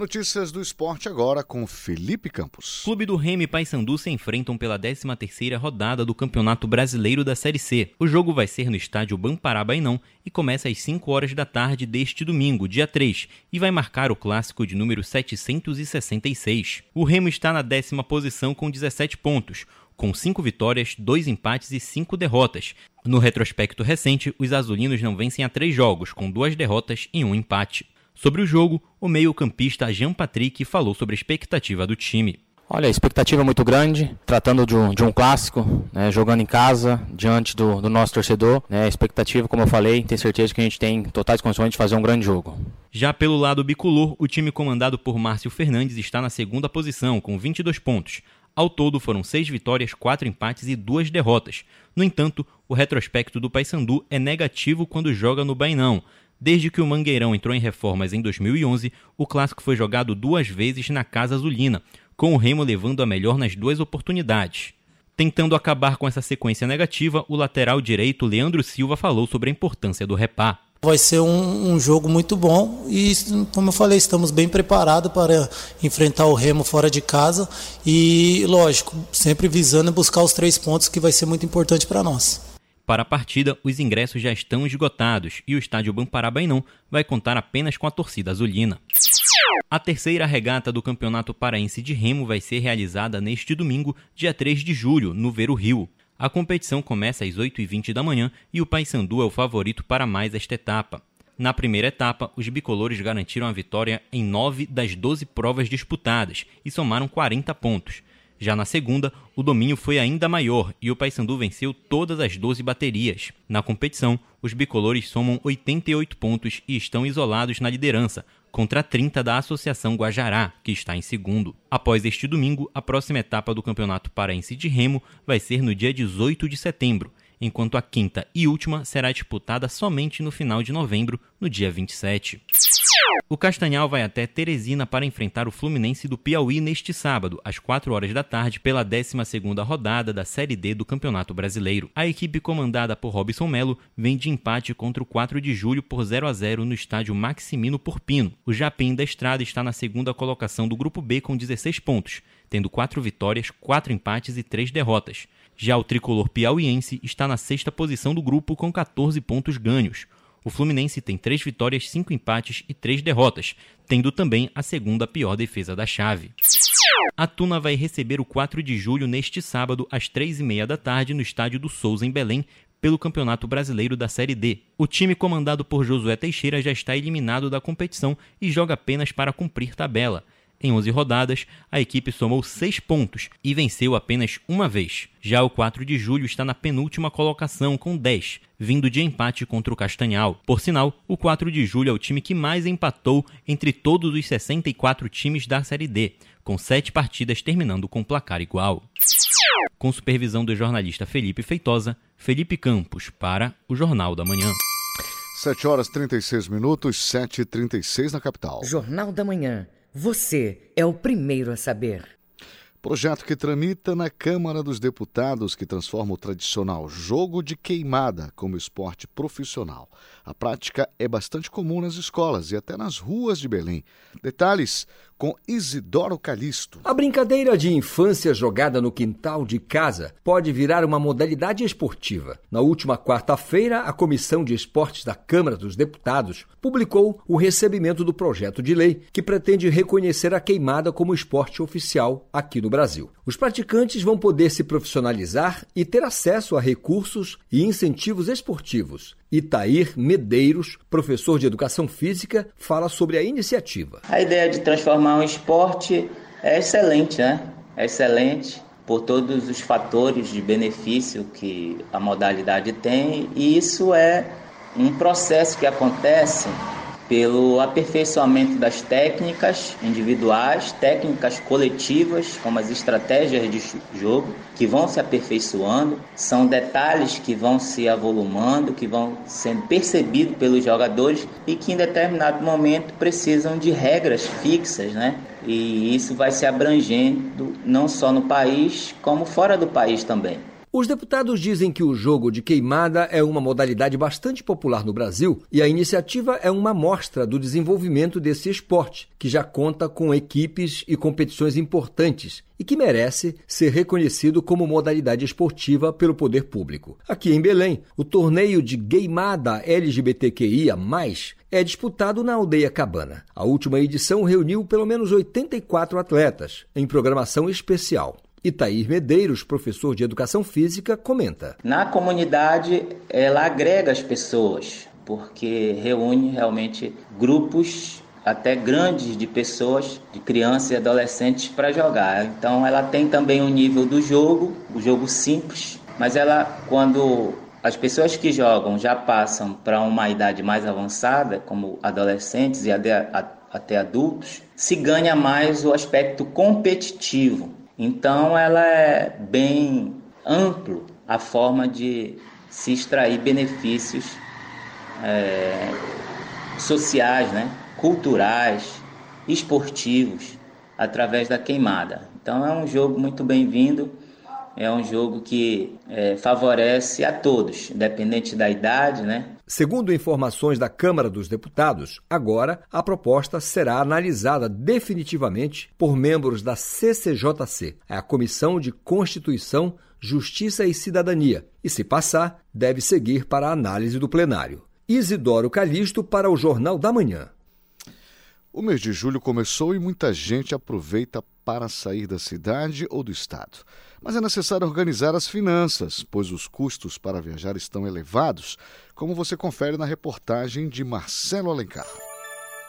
Notícias do esporte agora com Felipe Campos. Clube do Remy e Paysandu se enfrentam pela 13ª rodada do Campeonato Brasileiro da Série C. O jogo vai ser no estádio Bampará Bainão e começa às 5 horas da tarde deste domingo, dia 3, e vai marcar o clássico de número 766. O Remo está na décima posição com 17 pontos, com 5 vitórias, 2 empates e 5 derrotas. No retrospecto recente, os azulinos não vencem há 3 jogos, com 2 derrotas e 1 empate. Sobre o jogo, o meio-campista Jean Patrick falou sobre a expectativa do time. Olha, a expectativa é muito grande, tratando de um, de um clássico, né, jogando em casa, diante do, do nosso torcedor. Né, a expectativa, como eu falei, tenho certeza que a gente tem totais condições de fazer um grande jogo. Já pelo lado bicolor, o time comandado por Márcio Fernandes está na segunda posição, com 22 pontos. Ao todo, foram seis vitórias, quatro empates e duas derrotas. No entanto, o retrospecto do Paysandu é negativo quando joga no Bainão. Desde que o Mangueirão entrou em reformas em 2011, o clássico foi jogado duas vezes na Casa Azulina, com o Remo levando a melhor nas duas oportunidades. Tentando acabar com essa sequência negativa, o lateral direito Leandro Silva falou sobre a importância do repá. Vai ser um, um, jogo muito bom e, como eu falei, estamos bem preparados para enfrentar o Remo fora de casa e, lógico, sempre visando buscar os três pontos que vai ser muito importante para nós. Para a partida, os ingressos já estão esgotados e o estádio Bamparabainão vai contar apenas com a torcida azulina. A terceira regata do Campeonato Paraense de Remo vai ser realizada neste domingo, dia 3 de julho, no Vero Rio. A competição começa às 8h20 da manhã e o Paysandu é o favorito para mais esta etapa. Na primeira etapa, os bicolores garantiram a vitória em 9 das 12 provas disputadas e somaram 40 pontos. Já na segunda, o domínio foi ainda maior e o Paysandu venceu todas as 12 baterias. Na competição, os bicolores somam 88 pontos e estão isolados na liderança, contra 30 da Associação Guajará, que está em segundo. Após este domingo, a próxima etapa do Campeonato Paraense de Remo vai ser no dia 18 de setembro, enquanto a quinta e última será disputada somente no final de novembro, no dia 27. O Castanhal vai até Teresina para enfrentar o Fluminense do Piauí neste sábado, às 4 horas da tarde, pela 12ª rodada da Série D do Campeonato Brasileiro. A equipe comandada por Robson Melo vem de empate contra o 4 de julho por 0 a 0 no estádio Maximino Porpino. O Japim da Estrada está na segunda colocação do grupo B com 16 pontos, tendo 4 vitórias, 4 empates e 3 derrotas. Já o tricolor piauiense está na sexta posição do grupo com 14 pontos ganhos. O Fluminense tem três vitórias, cinco empates e três derrotas, tendo também a segunda pior defesa da chave. A Tuna vai receber o 4 de julho neste sábado, às três e meia da tarde, no estádio do Souza, em Belém, pelo Campeonato Brasileiro da Série D. O time comandado por Josué Teixeira já está eliminado da competição e joga apenas para cumprir tabela. Em 11 rodadas, a equipe somou 6 pontos e venceu apenas uma vez. Já o 4 de julho está na penúltima colocação com 10, vindo de empate contra o Castanhal. Por sinal, o 4 de julho é o time que mais empatou entre todos os 64 times da Série D, com 7 partidas terminando com placar igual. Com supervisão do jornalista Felipe Feitosa, Felipe Campos para o Jornal da Manhã. 7 horas 36 minutos, 7h36 na capital. Jornal da Manhã. Você é o primeiro a saber. Projeto que tramita na Câmara dos Deputados que transforma o tradicional jogo de queimada como esporte profissional. A prática é bastante comum nas escolas e até nas ruas de Belém. Detalhes com Isidoro Calixto. A brincadeira de infância jogada no quintal de casa pode virar uma modalidade esportiva. Na última quarta-feira, a Comissão de Esportes da Câmara dos Deputados publicou o recebimento do projeto de lei que pretende reconhecer a queimada como esporte oficial aqui no Brasil. Os praticantes vão poder se profissionalizar e ter acesso a recursos e incentivos esportivos. Itair Medeiros, professor de educação física, fala sobre a iniciativa. A ideia de transformar um esporte é excelente, né? É excelente por todos os fatores de benefício que a modalidade tem, e isso é um processo que acontece pelo aperfeiçoamento das técnicas individuais, técnicas coletivas, como as estratégias de jogo, que vão se aperfeiçoando, são detalhes que vão se avolumando, que vão sendo percebidos pelos jogadores e que em determinado momento precisam de regras fixas, né? E isso vai se abrangendo não só no país, como fora do país também. Os deputados dizem que o jogo de queimada é uma modalidade bastante popular no Brasil e a iniciativa é uma amostra do desenvolvimento desse esporte, que já conta com equipes e competições importantes e que merece ser reconhecido como modalidade esportiva pelo poder público. Aqui em Belém, o torneio de Queimada LGBTQIA, é disputado na Aldeia Cabana. A última edição reuniu pelo menos 84 atletas, em programação especial. Itair Medeiros, professor de educação física, comenta: Na comunidade, ela agrega as pessoas, porque reúne realmente grupos até grandes de pessoas, de crianças e adolescentes para jogar. Então ela tem também o um nível do jogo, o jogo simples, mas ela quando as pessoas que jogam já passam para uma idade mais avançada, como adolescentes e até adultos, se ganha mais o aspecto competitivo. Então ela é bem amplo a forma de se extrair benefícios é, sociais, né? culturais, esportivos através da queimada. Então é um jogo muito bem-vindo, é um jogo que é, favorece a todos, independente da idade, né? Segundo informações da Câmara dos Deputados, agora a proposta será analisada definitivamente por membros da CCJC, a Comissão de Constituição, Justiça e Cidadania, e se passar, deve seguir para a análise do plenário. Isidoro Calixto para o Jornal da Manhã. O mês de julho começou e muita gente aproveita para sair da cidade ou do estado. Mas é necessário organizar as finanças, pois os custos para viajar estão elevados, como você confere na reportagem de Marcelo Alencar.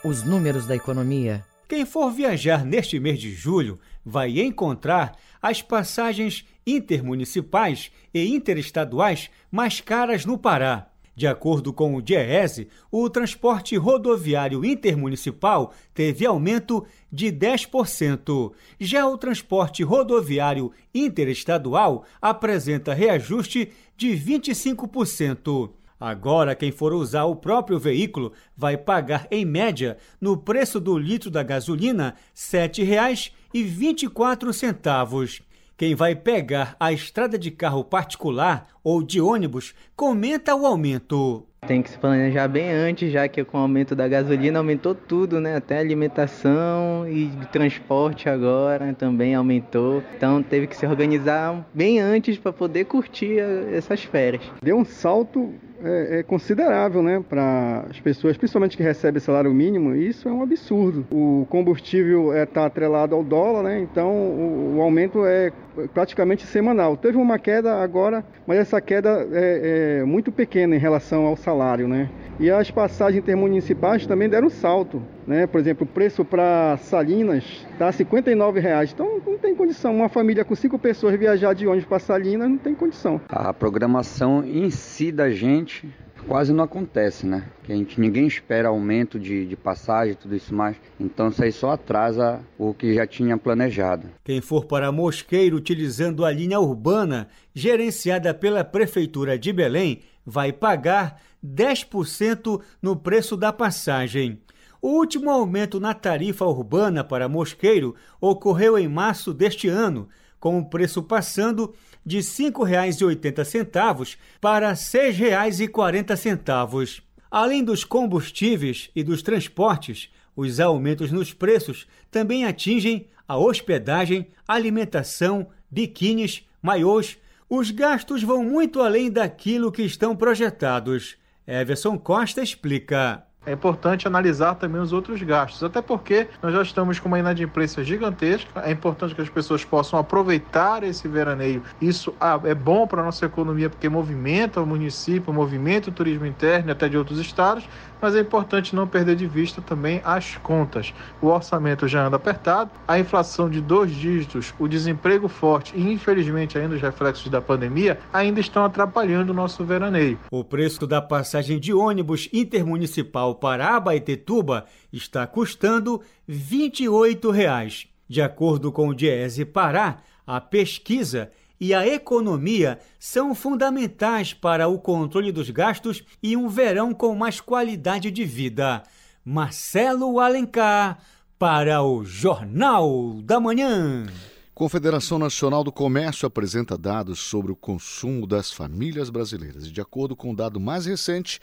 Os números da economia. Quem for viajar neste mês de julho vai encontrar as passagens intermunicipais e interestaduais mais caras no Pará. De acordo com o DIEESE, o transporte rodoviário intermunicipal teve aumento de 10%. Já o transporte rodoviário interestadual apresenta reajuste de 25%. Agora, quem for usar o próprio veículo vai pagar, em média, no preço do litro da gasolina, R$ 7,24. Quem vai pegar a estrada de carro particular ou de ônibus comenta o aumento. Tem que se planejar bem antes, já que com o aumento da gasolina aumentou tudo, né? Até alimentação e transporte agora também aumentou. Então teve que se organizar bem antes para poder curtir essas férias. Deu um salto é, é considerável, né, para as pessoas, principalmente que recebem salário mínimo. Isso é um absurdo. O combustível está é, tá atrelado ao dólar, né? Então o, o, aumento é praticamente semanal. Teve uma queda agora, mas essa queda é, é muito pequena em relação ao salário, né? E as passagens intermunicipais também deram salto. Né? Por exemplo, o preço para Salinas está 59 reais. Então não tem condição. Uma família com cinco pessoas viajar de ônibus para Salinas não tem condição. A programação em si da gente quase não acontece, né? Que a gente ninguém espera aumento de, de passagem, tudo isso mais. Então isso aí só atrasa o que já tinha planejado. Quem for para Mosqueiro utilizando a linha urbana, gerenciada pela Prefeitura de Belém, vai pagar 10% no preço da passagem. O último aumento na tarifa urbana para Mosqueiro ocorreu em março deste ano, com o preço passando de R$ 5,80 para R$ 6,40. Além dos combustíveis e dos transportes, os aumentos nos preços também atingem a hospedagem, alimentação, biquínis, maiôs. Os gastos vão muito além daquilo que estão projetados. Everson Costa explica. É importante analisar também os outros gastos, até porque nós já estamos com uma inadimplência gigantesca. É importante que as pessoas possam aproveitar esse veraneio. Isso ah, é bom para a nossa economia porque movimenta o município, movimenta o turismo interno até de outros estados, mas é importante não perder de vista também as contas. O orçamento já anda apertado, a inflação de dois dígitos, o desemprego forte e, infelizmente, ainda os reflexos da pandemia ainda estão atrapalhando o nosso veraneio. O preço da passagem de ônibus intermunicipal para Abaetetuba está custando 28 reais. De acordo com o Diese Pará, a pesquisa e a economia são fundamentais para o controle dos gastos e um verão com mais qualidade de vida. Marcelo Alencar, para o Jornal da Manhã. Confederação Nacional do Comércio apresenta dados sobre o consumo das famílias brasileiras. E de acordo com o dado mais recente,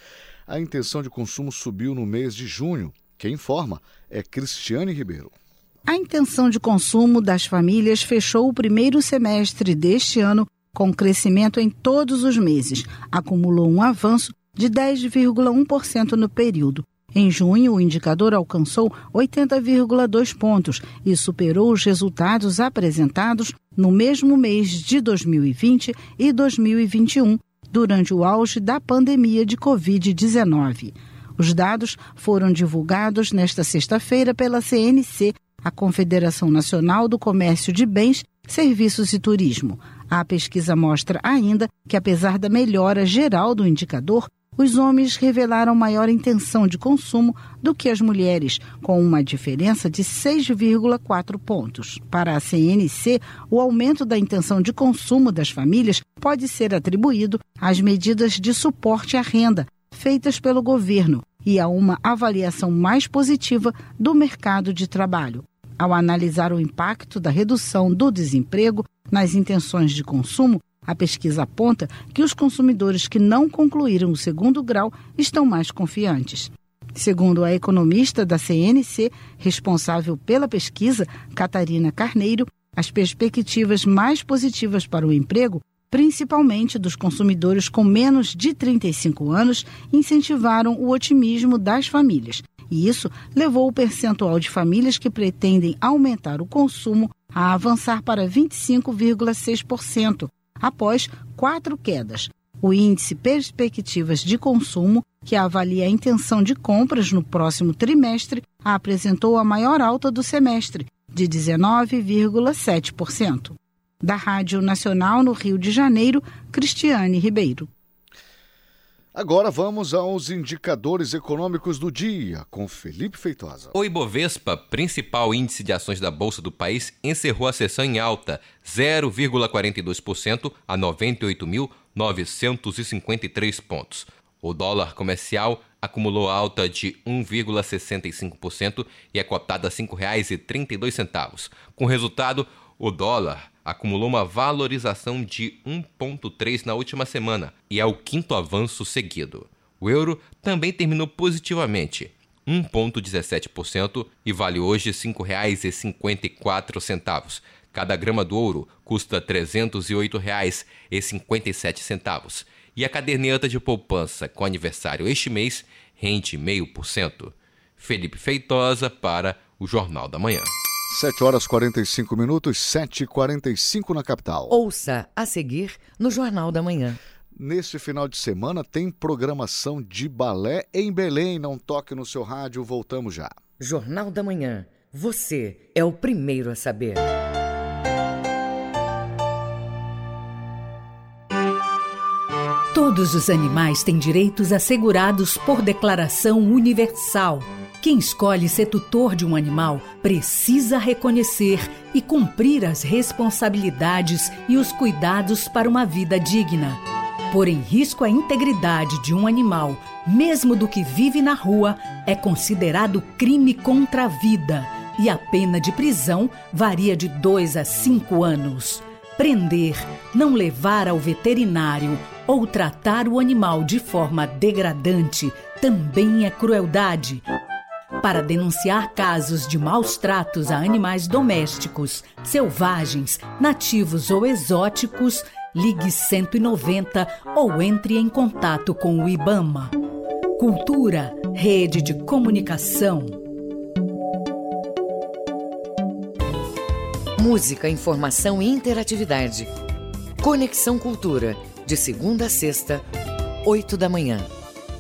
a intenção de consumo subiu no mês de junho. Quem informa é Cristiane Ribeiro. A intenção de consumo das famílias fechou o primeiro semestre deste ano com crescimento em todos os meses. Acumulou um avanço de 10,1% no período. Em junho, o indicador alcançou 80,2 pontos e superou os resultados apresentados no mesmo mês de 2020 e 2021, durante o auge da pandemia de Covid-19. Os dados foram divulgados nesta sexta-feira pela CNC a Confederação Nacional do Comércio de Bens, Serviços e Turismo. A pesquisa mostra ainda que, apesar da melhora geral do indicador, os homens revelaram maior intenção de consumo do que as mulheres, com uma diferença de 6,4 pontos. Para a CNC, o aumento da intenção de consumo das famílias pode ser atribuído às medidas de suporte à renda feitas pelo governo e a uma avaliação mais positiva do mercado de trabalho. Ao analisar o impacto da redução do desemprego nas intenções de consumo, a pesquisa aponta que os consumidores que não concluíram o segundo grau estão mais confiantes. Segundo a economista da CNC, responsável pela pesquisa, Catarina Carneiro, as perspectivas mais positivas para o emprego principalmente dos consumidores com menos de 35 anos, incentivaram o otimismo das famílias. E isso levou o percentual de famílias que pretendem aumentar o consumo a avançar para 25,6%, após quatro quedas. O índice Perspectivas de Consumo, que avalia a intenção de compras no próximo trimestre, apresentou a maior alta do semestre, de 19,7%. Da Rádio Nacional no Rio de Janeiro, Cristiane Ribeiro. Agora vamos aos indicadores econômicos do dia, com Felipe Feitosa. O Ibovespa, principal índice de ações da Bolsa do país, encerrou a sessão em alta, 0,42% a 98.000 953 pontos. O dólar comercial acumulou alta de 1,65% e é cotado a R$ 5,32. Com resultado, o dólar acumulou uma valorização de 1,3% na última semana e é o quinto avanço seguido. O euro também terminou positivamente, 1,17% e vale hoje R$ 5,54. Cada grama do ouro custa R$ 308,57. E a caderneta de poupança com aniversário este mês rende 0,5%. Felipe Feitosa para o Jornal da Manhã. 7 horas 45 minutos, 7h45 na capital. Ouça a seguir no Jornal da Manhã. Neste final de semana tem programação de balé em Belém. Não toque no seu rádio, voltamos já. Jornal da Manhã. Você é o primeiro a saber. Todos os animais têm direitos assegurados por declaração universal. Quem escolhe ser tutor de um animal precisa reconhecer e cumprir as responsabilidades e os cuidados para uma vida digna. Pôr em risco a integridade de um animal, mesmo do que vive na rua, é considerado crime contra a vida e a pena de prisão varia de 2 a 5 anos. Prender, não levar ao veterinário ou tratar o animal de forma degradante também é crueldade. Para denunciar casos de maus tratos a animais domésticos, selvagens, nativos ou exóticos, ligue 190 ou entre em contato com o IBAMA. Cultura, rede de comunicação. Música, informação e interatividade. Conexão Cultura, de segunda a sexta, 8 da manhã.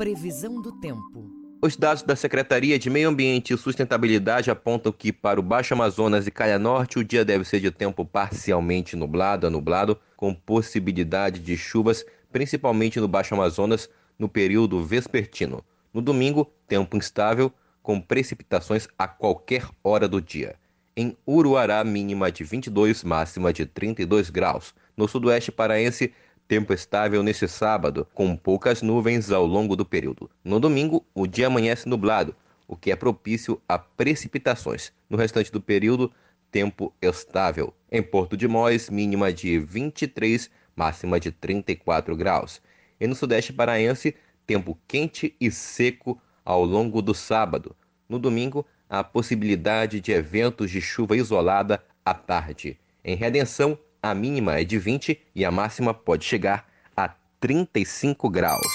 Previsão do tempo. Os dados da Secretaria de Meio Ambiente e Sustentabilidade apontam que para o Baixo Amazonas e Calha Norte o dia deve ser de tempo parcialmente nublado a nublado, com possibilidade de chuvas, principalmente no Baixo Amazonas, no período vespertino. No domingo, tempo instável, com precipitações a qualquer hora do dia. Em Uruará, mínima de 22, máxima de 32 graus. No sudoeste paraense, Tempo estável neste sábado, com poucas nuvens ao longo do período. No domingo, o dia amanhece nublado, o que é propício a precipitações. No restante do período, tempo estável. Em Porto de Mós, mínima de 23, máxima de 34 graus. E no sudeste paraense, tempo quente e seco ao longo do sábado. No domingo, a possibilidade de eventos de chuva isolada à tarde. Em Redenção, a mínima é de 20 e a máxima pode chegar a 35 graus.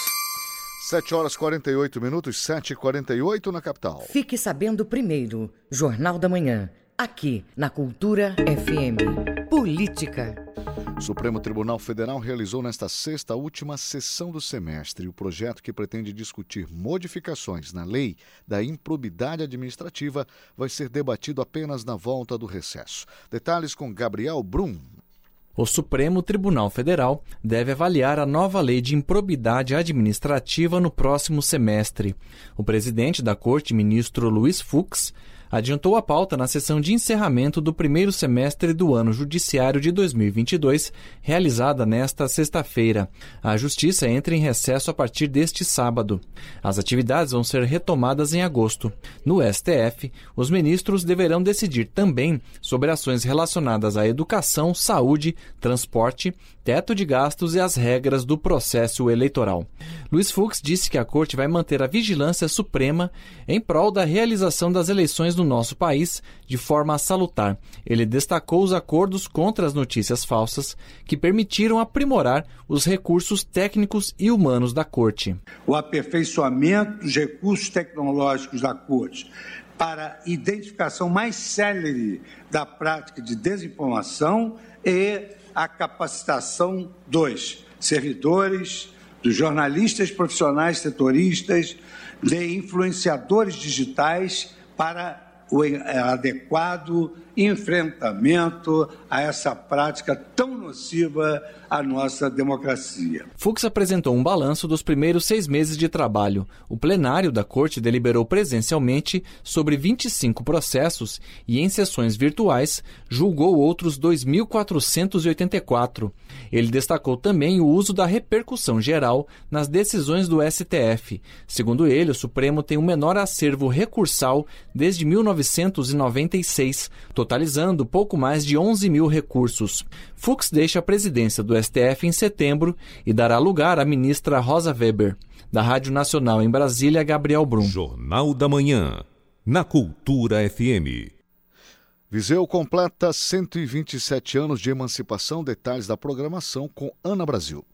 7 horas 48 minutos, 7 e 48 na capital. Fique sabendo primeiro, Jornal da Manhã, aqui na Cultura FM. Política. O Supremo Tribunal Federal realizou nesta sexta a última sessão do semestre. O projeto que pretende discutir modificações na lei da improbidade administrativa vai ser debatido apenas na volta do recesso. Detalhes com Gabriel Brum, o Supremo Tribunal Federal deve avaliar a nova lei de improbidade administrativa no próximo semestre. O presidente da Corte, ministro Luiz Fux, adiantou a pauta na sessão de encerramento do primeiro semestre do ano judiciário de 2022, realizada nesta sexta-feira. A Justiça entra em recesso a partir deste sábado. As atividades vão ser retomadas em agosto. No STF, os ministros deverão decidir também sobre ações relacionadas à educação, saúde, transporte, teto de gastos e as regras do processo eleitoral. Luiz Fux disse que a Corte vai manter a vigilância suprema em prol da realização das eleições no nosso país de forma salutar. Ele destacou os acordos contra as notícias falsas que permitiram aprimorar os recursos técnicos e humanos da Corte. O aperfeiçoamento dos recursos tecnológicos da Corte para identificação mais célere da prática de desinformação e a capacitação dos servidores dos jornalistas profissionais setoristas, de influenciadores digitais para adequado enfrentamento a essa prática tão nociva à nossa democracia. Fux apresentou um balanço dos primeiros seis meses de trabalho. O plenário da Corte deliberou presencialmente sobre 25 processos e, em sessões virtuais, julgou outros 2.484. Ele destacou também o uso da repercussão geral nas decisões do STF. Segundo ele, o Supremo tem o menor acervo recursal desde 1996 totalizando pouco mais de 11 mil recursos. Fux deixa a presidência do STF em setembro e dará lugar à ministra Rosa Weber. Da Rádio Nacional em Brasília, Gabriel Brum. Jornal da Manhã, na Cultura FM. Viseu completa 127 anos de emancipação. Detalhes da programação com Ana Brasil.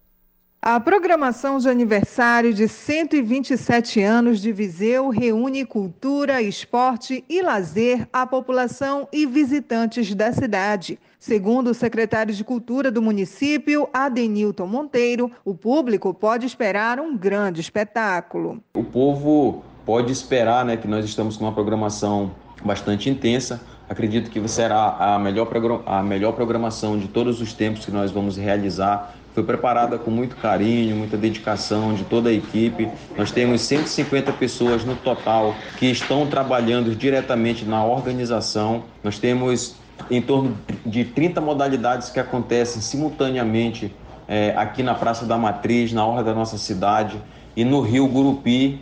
A programação de aniversário de 127 anos de Viseu reúne cultura, esporte e lazer à população e visitantes da cidade. Segundo o secretário de Cultura do município, Adenilton Monteiro, o público pode esperar um grande espetáculo. O povo pode esperar né, que nós estamos com uma programação bastante intensa. Acredito que será a melhor, a melhor programação de todos os tempos que nós vamos realizar foi preparada com muito carinho, muita dedicação de toda a equipe. Nós temos 150 pessoas no total que estão trabalhando diretamente na organização. Nós temos em torno de 30 modalidades que acontecem simultaneamente é, aqui na Praça da Matriz, na orla da nossa cidade, e no Rio Gurupi.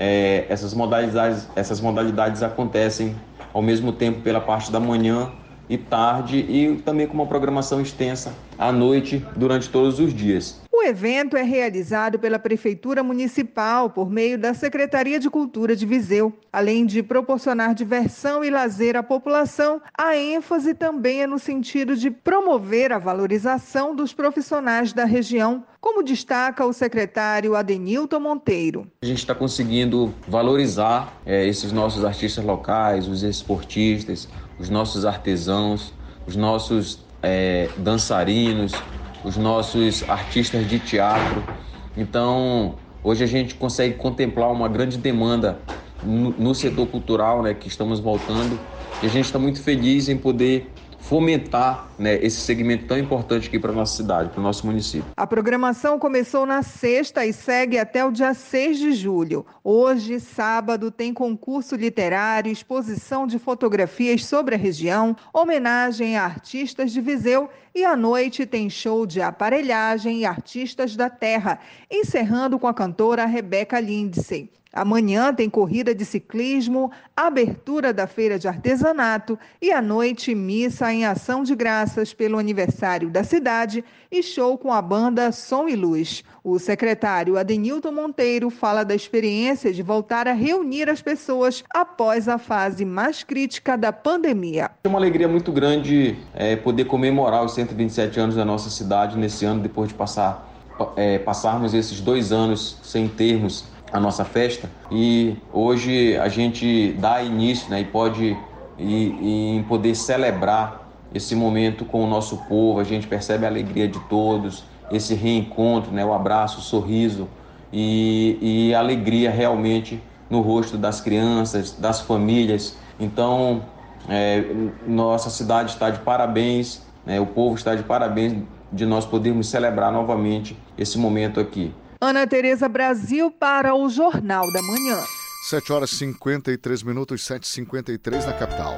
É, essas, modalidades, essas modalidades acontecem ao mesmo tempo pela parte da manhã e tarde e também com uma programação extensa à noite durante todos os dias. O evento é realizado pela Prefeitura Municipal por meio da Secretaria de Cultura de Viseu. Além de proporcionar diversão e lazer à população, a ênfase também é no sentido de promover a valorização dos profissionais da região, como destaca o secretário Adenilton Monteiro. A gente está conseguindo valorizar é, esses nossos artistas locais, os esportistas, os nossos artesãos, os nossos é, dançarinos, os nossos artistas de teatro. Então, hoje a gente consegue contemplar uma grande demanda no, no setor cultural, né, que estamos voltando, e a gente está muito feliz em poder fomentar né, esse segmento tão importante aqui para a nossa cidade, para o nosso município. A programação começou na sexta e segue até o dia 6 de julho. Hoje, sábado, tem concurso literário, exposição de fotografias sobre a região, homenagem a artistas de Viseu e à noite tem show de aparelhagem e artistas da terra, encerrando com a cantora Rebeca Lindsay. Amanhã tem corrida de ciclismo, abertura da feira de artesanato e à noite missa em ação de graças pelo aniversário da cidade e show com a banda Som e Luz. O secretário Adenilton Monteiro fala da experiência de voltar a reunir as pessoas após a fase mais crítica da pandemia. É uma alegria muito grande é, poder comemorar os 127 anos da nossa cidade nesse ano, depois de passar, é, passarmos esses dois anos sem termos a nossa festa e hoje a gente dá início né, e pode e, e poder celebrar esse momento com o nosso povo, a gente percebe a alegria de todos, esse reencontro, né, o abraço, o sorriso e, e alegria realmente no rosto das crianças, das famílias. Então, é, nossa cidade está de parabéns, né, o povo está de parabéns de nós podermos celebrar novamente esse momento aqui. Ana Tereza Brasil para o Jornal da Manhã. 7 horas 53 minutos, 7h53 na capital.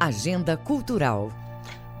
Agenda Cultural.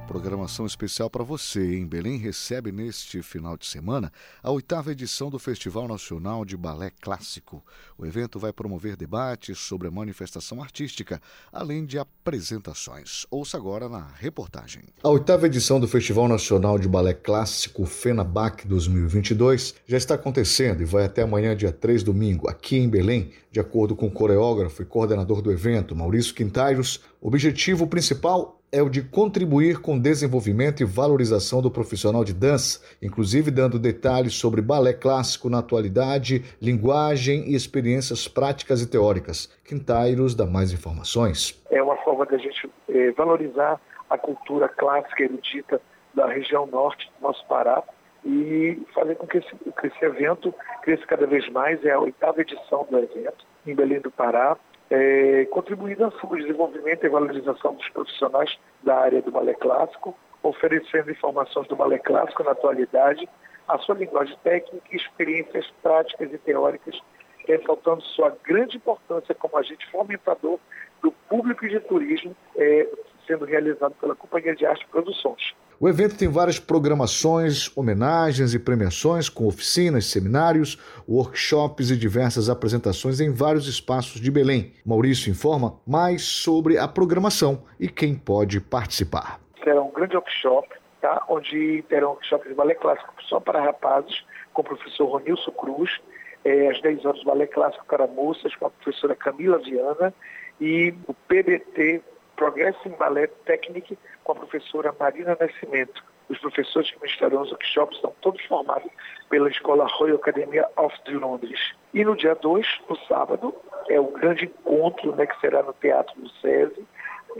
Programação especial para você. Em Belém recebe neste final de semana a oitava edição do Festival Nacional de Balé Clássico. O evento vai promover debates sobre a manifestação artística, além de apresentações. Ouça agora na reportagem. A oitava edição do Festival Nacional de Balé Clássico FENABAC 2022 já está acontecendo e vai até amanhã, dia 3, domingo, aqui em Belém. De acordo com o coreógrafo e coordenador do evento, Maurício Quintairos, o objetivo principal é o de contribuir com o desenvolvimento e valorização do profissional de dança, inclusive dando detalhes sobre balé clássico na atualidade, linguagem e experiências práticas e teóricas. Quintairos dá mais informações. É uma forma da gente é, valorizar a cultura clássica erudita da região norte do nosso Pará e fazer com que esse, que esse evento cresça cada vez mais. É a oitava edição do evento em Belém do Pará, é, contribuindo para o desenvolvimento e valorização dos profissionais da área do balé clássico, oferecendo informações do balé clássico na atualidade, a sua linguagem técnica experiências práticas e teóricas, ressaltando sua grande importância como agente fomentador do público e de turismo, é, sendo realizado pela Companhia de Arte Produções. O evento tem várias programações, homenagens e premiações, com oficinas, seminários, workshops e diversas apresentações em vários espaços de Belém. Maurício informa mais sobre a programação e quem pode participar. Será um grande workshop, tá? onde terão workshops de balé clássico só para rapazes, com o professor Ronilson Cruz, é, às 10 horas, balé clássico para moças, com a professora Camila Viana, e o PBT, Progressive Ballet Technique, com a professora Marina Nascimento. Os professores que ministrarão os workshops são todos formados pela Escola Royal Academy of de Londres. E no dia 2, no sábado, é o grande encontro né, que será no Teatro do SESI,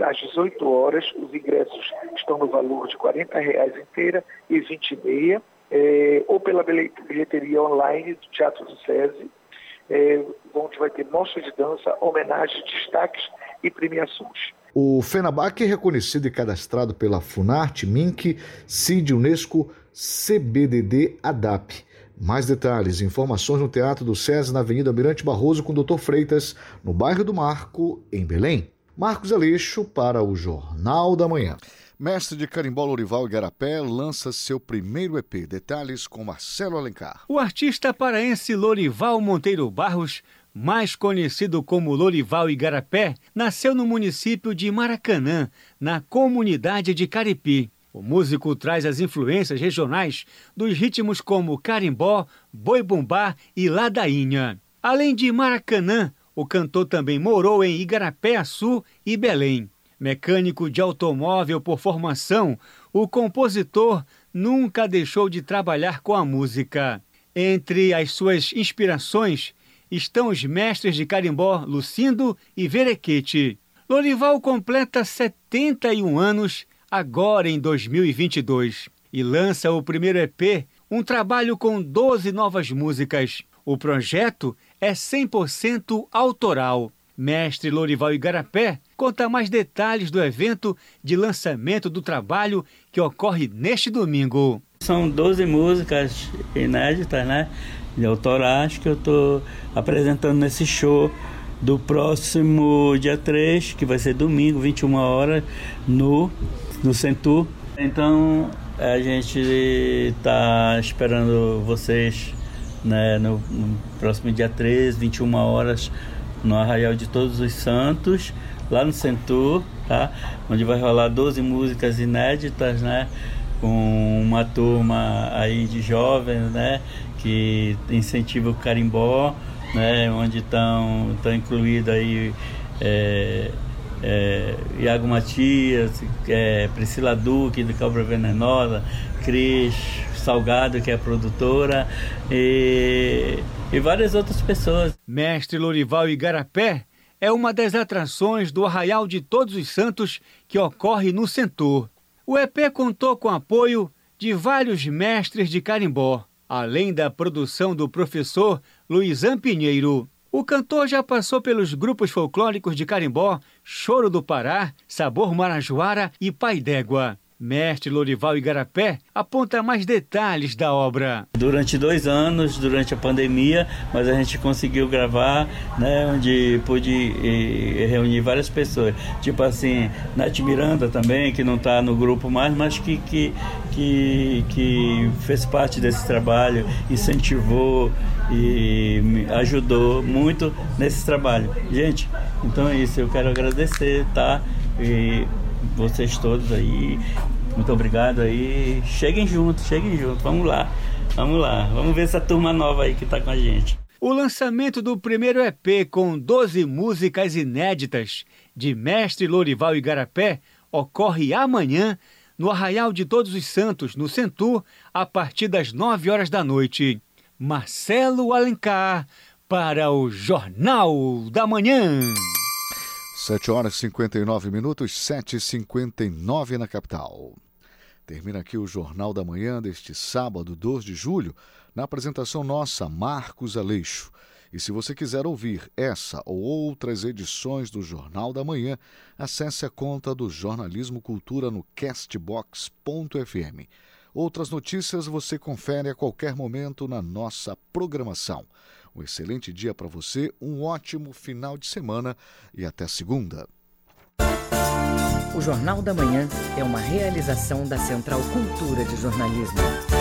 às 18 horas. Os ingressos estão no valor de 40 reais inteira e 20 e meia, é, ou pela bilheteria online do Teatro do SESI, é, onde vai ter mostra de dança, homenagens, destaques e premiações. O FENABAC é reconhecido e cadastrado pela Funarte, MINC, CID, Unesco, CBDD, ADAP. Mais detalhes e informações no Teatro do SESI, na Avenida Mirante Barroso, com o Dr. Freitas, no bairro do Marco, em Belém. Marcos Aleixo para o Jornal da Manhã. Mestre de carimbó Lorival Igarapé lança seu primeiro EP. Detalhes com Marcelo Alencar. O artista paraense Lorival Monteiro Barros mais conhecido como Lorival Igarapé, nasceu no município de Maracanã, na comunidade de Caripi. O músico traz as influências regionais dos ritmos como carimbó, boi-bumbá e ladainha. Além de Maracanã, o cantor também morou em Igarapé-Açu e Belém. Mecânico de automóvel por formação, o compositor nunca deixou de trabalhar com a música. Entre as suas inspirações estão os mestres de carimbó Lucindo e Verequete. Lorival completa 71 anos agora em 2022 e lança o primeiro EP, um trabalho com 12 novas músicas. O projeto é 100% autoral. Mestre Lorival Igarapé conta mais detalhes do evento de lançamento do trabalho que ocorre neste domingo. São 12 músicas inéditas, né? De autorais que eu estou apresentando nesse show do próximo dia 3, que vai ser domingo, 21 horas, no, no Centur. Então a gente está esperando vocês né, no, no, próximo dia 3, 21 horas, no Arraial de Todos os Santos, lá no Centur, tá? onde vai rolar 12 músicas inéditas, né? com uma turma aí de jovens, né? Que incentiva o carimbó, né, onde estão incluídos aí é, é, Iago Matias, é, Priscila Duque do Cobra Venenosa, Cris Salgado, que é produtora, e, e várias outras pessoas. Mestre Lorival Igarapé é uma das atrações do Arraial de Todos os Santos que ocorre no Centur. O EP contou com apoio de vários mestres de carimbó além da produção do professor Luizan Pinheiro. O cantor já passou pelos grupos folclóricos de Carimbó, Choro do Pará, Sabor Marajoara e Pai d'Égua. Mestre Lorival Igarapé aponta mais detalhes da obra. Durante dois anos, durante a pandemia, mas a gente conseguiu gravar, né, onde pude reunir várias pessoas. Tipo assim, Nath Miranda também, que não está no grupo mais, mas que, que, que, que fez parte desse trabalho, incentivou e me ajudou muito nesse trabalho. Gente, então é isso, eu quero agradecer, tá? E vocês todos aí. Muito obrigado aí. Cheguem juntos, cheguem juntos. Vamos lá. Vamos lá. Vamos ver essa turma nova aí que está com a gente. O lançamento do primeiro EP com 12 músicas inéditas de Mestre Lorival Igarapé ocorre amanhã no Arraial de Todos os Santos, no Centur, a partir das 9 horas da noite. Marcelo Alencar para o Jornal da Manhã. 7 horas e 59 minutos, 7h59 na capital. Termina aqui o Jornal da Manhã deste sábado, 2 de julho, na apresentação nossa, Marcos Aleixo. E se você quiser ouvir essa ou outras edições do Jornal da Manhã, acesse a conta do Jornalismo Cultura no castbox.fm. Outras notícias você confere a qualquer momento na nossa programação. Um excelente dia para você, um ótimo final de semana e até segunda. O Jornal da Manhã é uma realização da Central Cultura de Jornalismo.